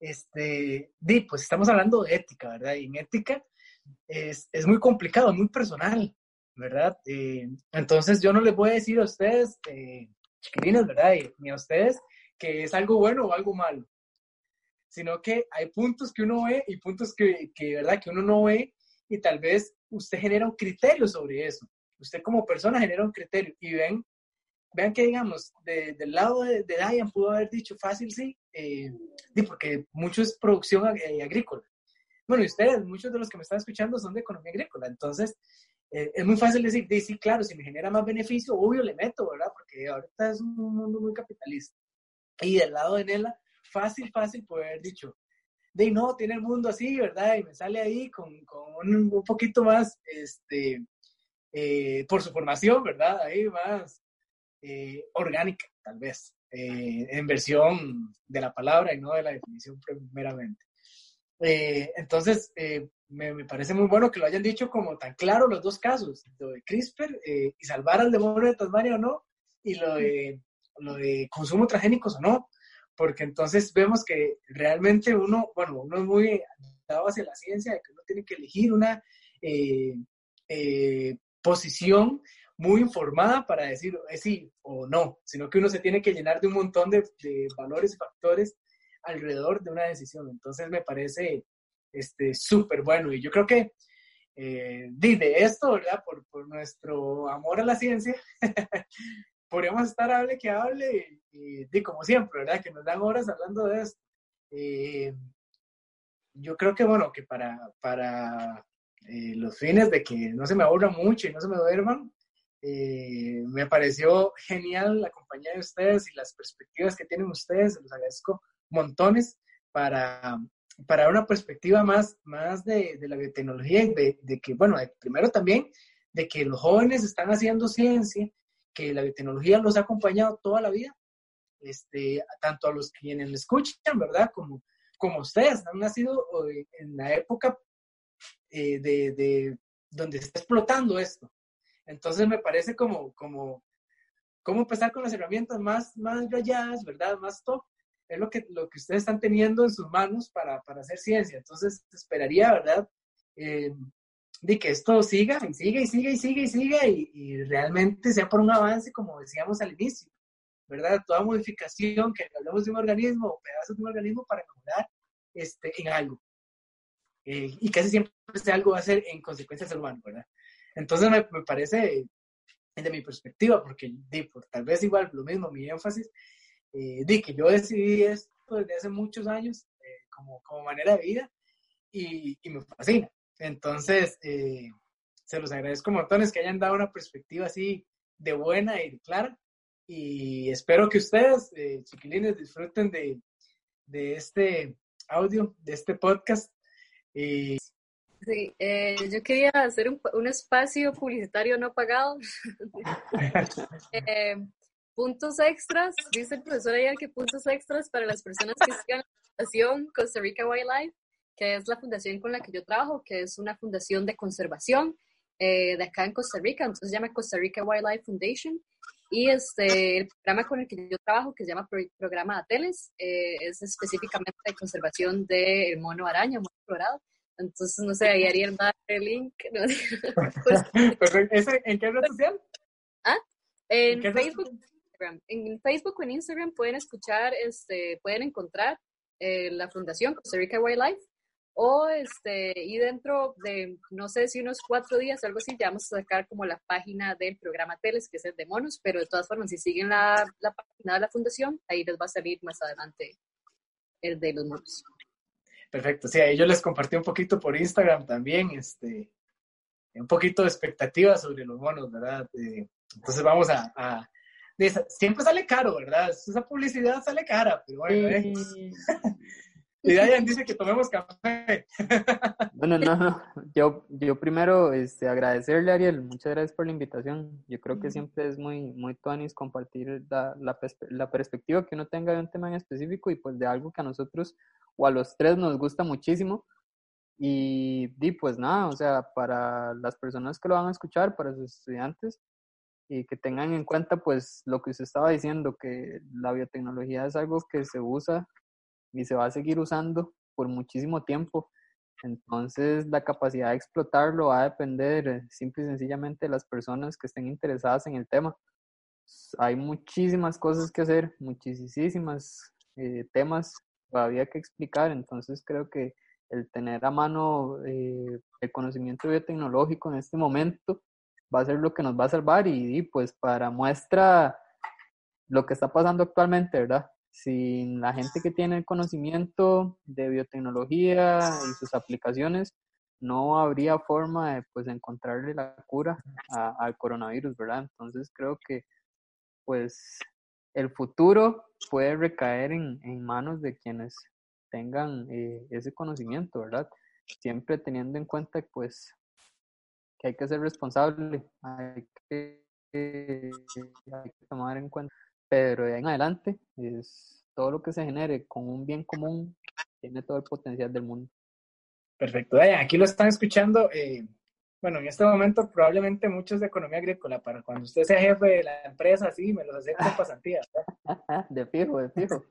este, di, pues estamos hablando de ética, ¿verdad? Y en ética es, es muy complicado, muy personal. ¿verdad? Eh, entonces yo no les voy a decir a ustedes, eh, chiquilines, ¿verdad? ni a ustedes que es algo bueno o algo malo, sino que hay puntos que uno ve y puntos que, que, ¿verdad? Que uno no ve y tal vez usted genera un criterio sobre eso. Usted como persona genera un criterio y ven, vean que digamos, del lado de, de, Diane pudo haber dicho fácil, sí, eh, porque mucho es producción eh, agrícola. Bueno, y ustedes, muchos de los que me están escuchando son de economía agrícola, entonces eh, es muy fácil decir, sí, claro, si me genera más beneficio, obvio le meto, ¿verdad? Porque ahorita es un mundo muy capitalista. Y del lado de Nela, fácil, fácil poder haber dicho, de no, tiene el mundo así, ¿verdad? Y me sale ahí con, con un, un, poquito más, este, eh, por su formación, ¿verdad? Ahí más eh, orgánica, tal vez, eh, en versión de la palabra y no de la definición primeramente. Eh, entonces, eh, me, me, parece muy bueno que lo hayan dicho como tan claro los dos casos, lo de CRISPR eh, y salvar al demonio de Tasmania o no, y lo de, lo de consumo transgénicos o no, porque entonces vemos que realmente uno, bueno, uno es muy dado hacia la ciencia, de que uno tiene que elegir una posición muy informada para decir sí o no, sino que uno se tiene que llenar de un montón de, de valores y factores alrededor de una decisión. Entonces me parece este súper bueno y yo creo que eh, de esto, ¿verdad? Por, por, nuestro amor a la ciencia, podríamos estar hable que hable y, y, como siempre, ¿verdad? Que nos dan horas hablando de esto. Eh, yo creo que, bueno, que para, para eh, los fines de que no se me aburra mucho y no se me duerman, eh, me pareció genial la compañía de ustedes y las perspectivas que tienen ustedes, se los agradezco montones para, para una perspectiva más, más de, de la biotecnología y de, que, bueno, primero también de que los jóvenes están haciendo ciencia, que la biotecnología los ha acompañado toda la vida, este, tanto a los quienes me escuchan, ¿verdad? Como, como ustedes han nacido eh, en la época eh, de, de, donde está explotando esto. Entonces me parece como, como, como empezar con las herramientas más, más rayadas, ¿verdad? Más top es lo que, lo que ustedes están teniendo en sus manos para, para hacer ciencia. Entonces, esperaría, ¿verdad? Eh, de que esto siga y siga y siga y siga y siga y, y, realmente sea por un avance, como decíamos al inicio, ¿verdad? Toda modificación que hablamos de un organismo o pedazos de un organismo para mejorar este, en algo. Eh, y casi siempre ese algo va a ser en consecuencia del ser humano, ¿verdad? Entonces me, parece, desde mi perspectiva, porque de, por, tal vez igual lo mismo, mi énfasis eh, di que yo decidí esto desde hace muchos años eh, como, como, manera de vida y, y me fascina. Entonces, eh, se los agradezco montones que hayan dado una perspectiva así de buena y de clara. Y espero que ustedes, chiquilines, disfruten de, de, este audio, de este podcast. Sí, eh, yo quería hacer un, un, espacio publicitario no pagado. eh, puntos extras, dice el profesor ayer que puntos extras para las personas que sigan la fundación Costa Rica Wildlife, que es la fundación con la que yo trabajo, que es una fundación de conservación eh, de acá en Costa Rica, entonces se llama Costa Rica Wildlife Foundation. Y este, el programa con el que yo trabajo, que se llama Pro Programa Ateles, eh, es específicamente de conservación del mono araña, mono colorado. Entonces, no sé, ahí Ariel va el link. Pues, ¿En qué red social? ¿Ah? En, Facebook. En Facebook o en Instagram pueden escuchar, este, pueden encontrar eh, la Fundación Costa Rica Wildlife o este, y dentro de, no sé si unos cuatro días, algo así, ya vamos a sacar como la página del programa Teles, que es el de monos, pero de todas formas, si siguen la, la página de la fundación, ahí les va a salir más adelante el de los monos. Perfecto, sí, ahí yo les compartí un poquito por Instagram también, este, un poquito de expectativas sobre los monos, ¿verdad? Eh, entonces vamos a, a, siempre sale caro, ¿verdad? Esa publicidad sale cara, pero bueno, ¿eh? Y Dayan dice que tomemos café. Bueno, no, no. Yo, yo primero este, agradecerle Ariel, muchas gracias por la invitación. Yo creo que siempre es muy, muy tuanis compartir la, la, la, perspectiva que uno tenga de un tema en específico y pues de algo que a nosotros o a los tres nos gusta muchísimo. Y, di pues nada, o sea, para las personas que lo van a escuchar, para sus estudiantes, y que tengan en cuenta pues lo que usted estaba diciendo, que la biotecnología es algo que se usa y se va a seguir usando por muchísimo tiempo. Entonces, la capacidad de explotarlo va a depender eh, simple y sencillamente de las personas que estén interesadas en el tema. Hay muchísimas cosas que hacer, muchísimas eh, temas todavía que explicar, entonces creo que el tener a mano eh, el conocimiento biotecnológico en este momento va a ser lo que nos va a salvar y, y pues para muestra lo que está pasando actualmente, ¿verdad? Sin la gente que tiene el conocimiento de biotecnología y sus aplicaciones, no habría forma de pues encontrarle la cura al coronavirus, ¿verdad? Entonces creo que pues el futuro puede recaer en, en manos de quienes tengan eh, ese conocimiento, ¿verdad? Siempre teniendo en cuenta pues que hay que ser responsable, hay que, hay que tomar en cuenta pero de ahí en adelante es todo lo que se genere con un bien común tiene todo el potencial del mundo. Perfecto. Aquí lo están escuchando. Eh, bueno, en este momento probablemente muchos de economía agrícola, para cuando usted sea jefe de la empresa, sí, me los acepto en pasantía. de fijo, de fijo.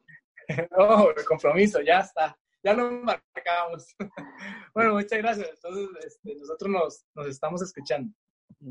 oh, de compromiso, ya está. Ya lo marcamos. bueno, muchas gracias. Entonces, este, nosotros nos, nos estamos escuchando.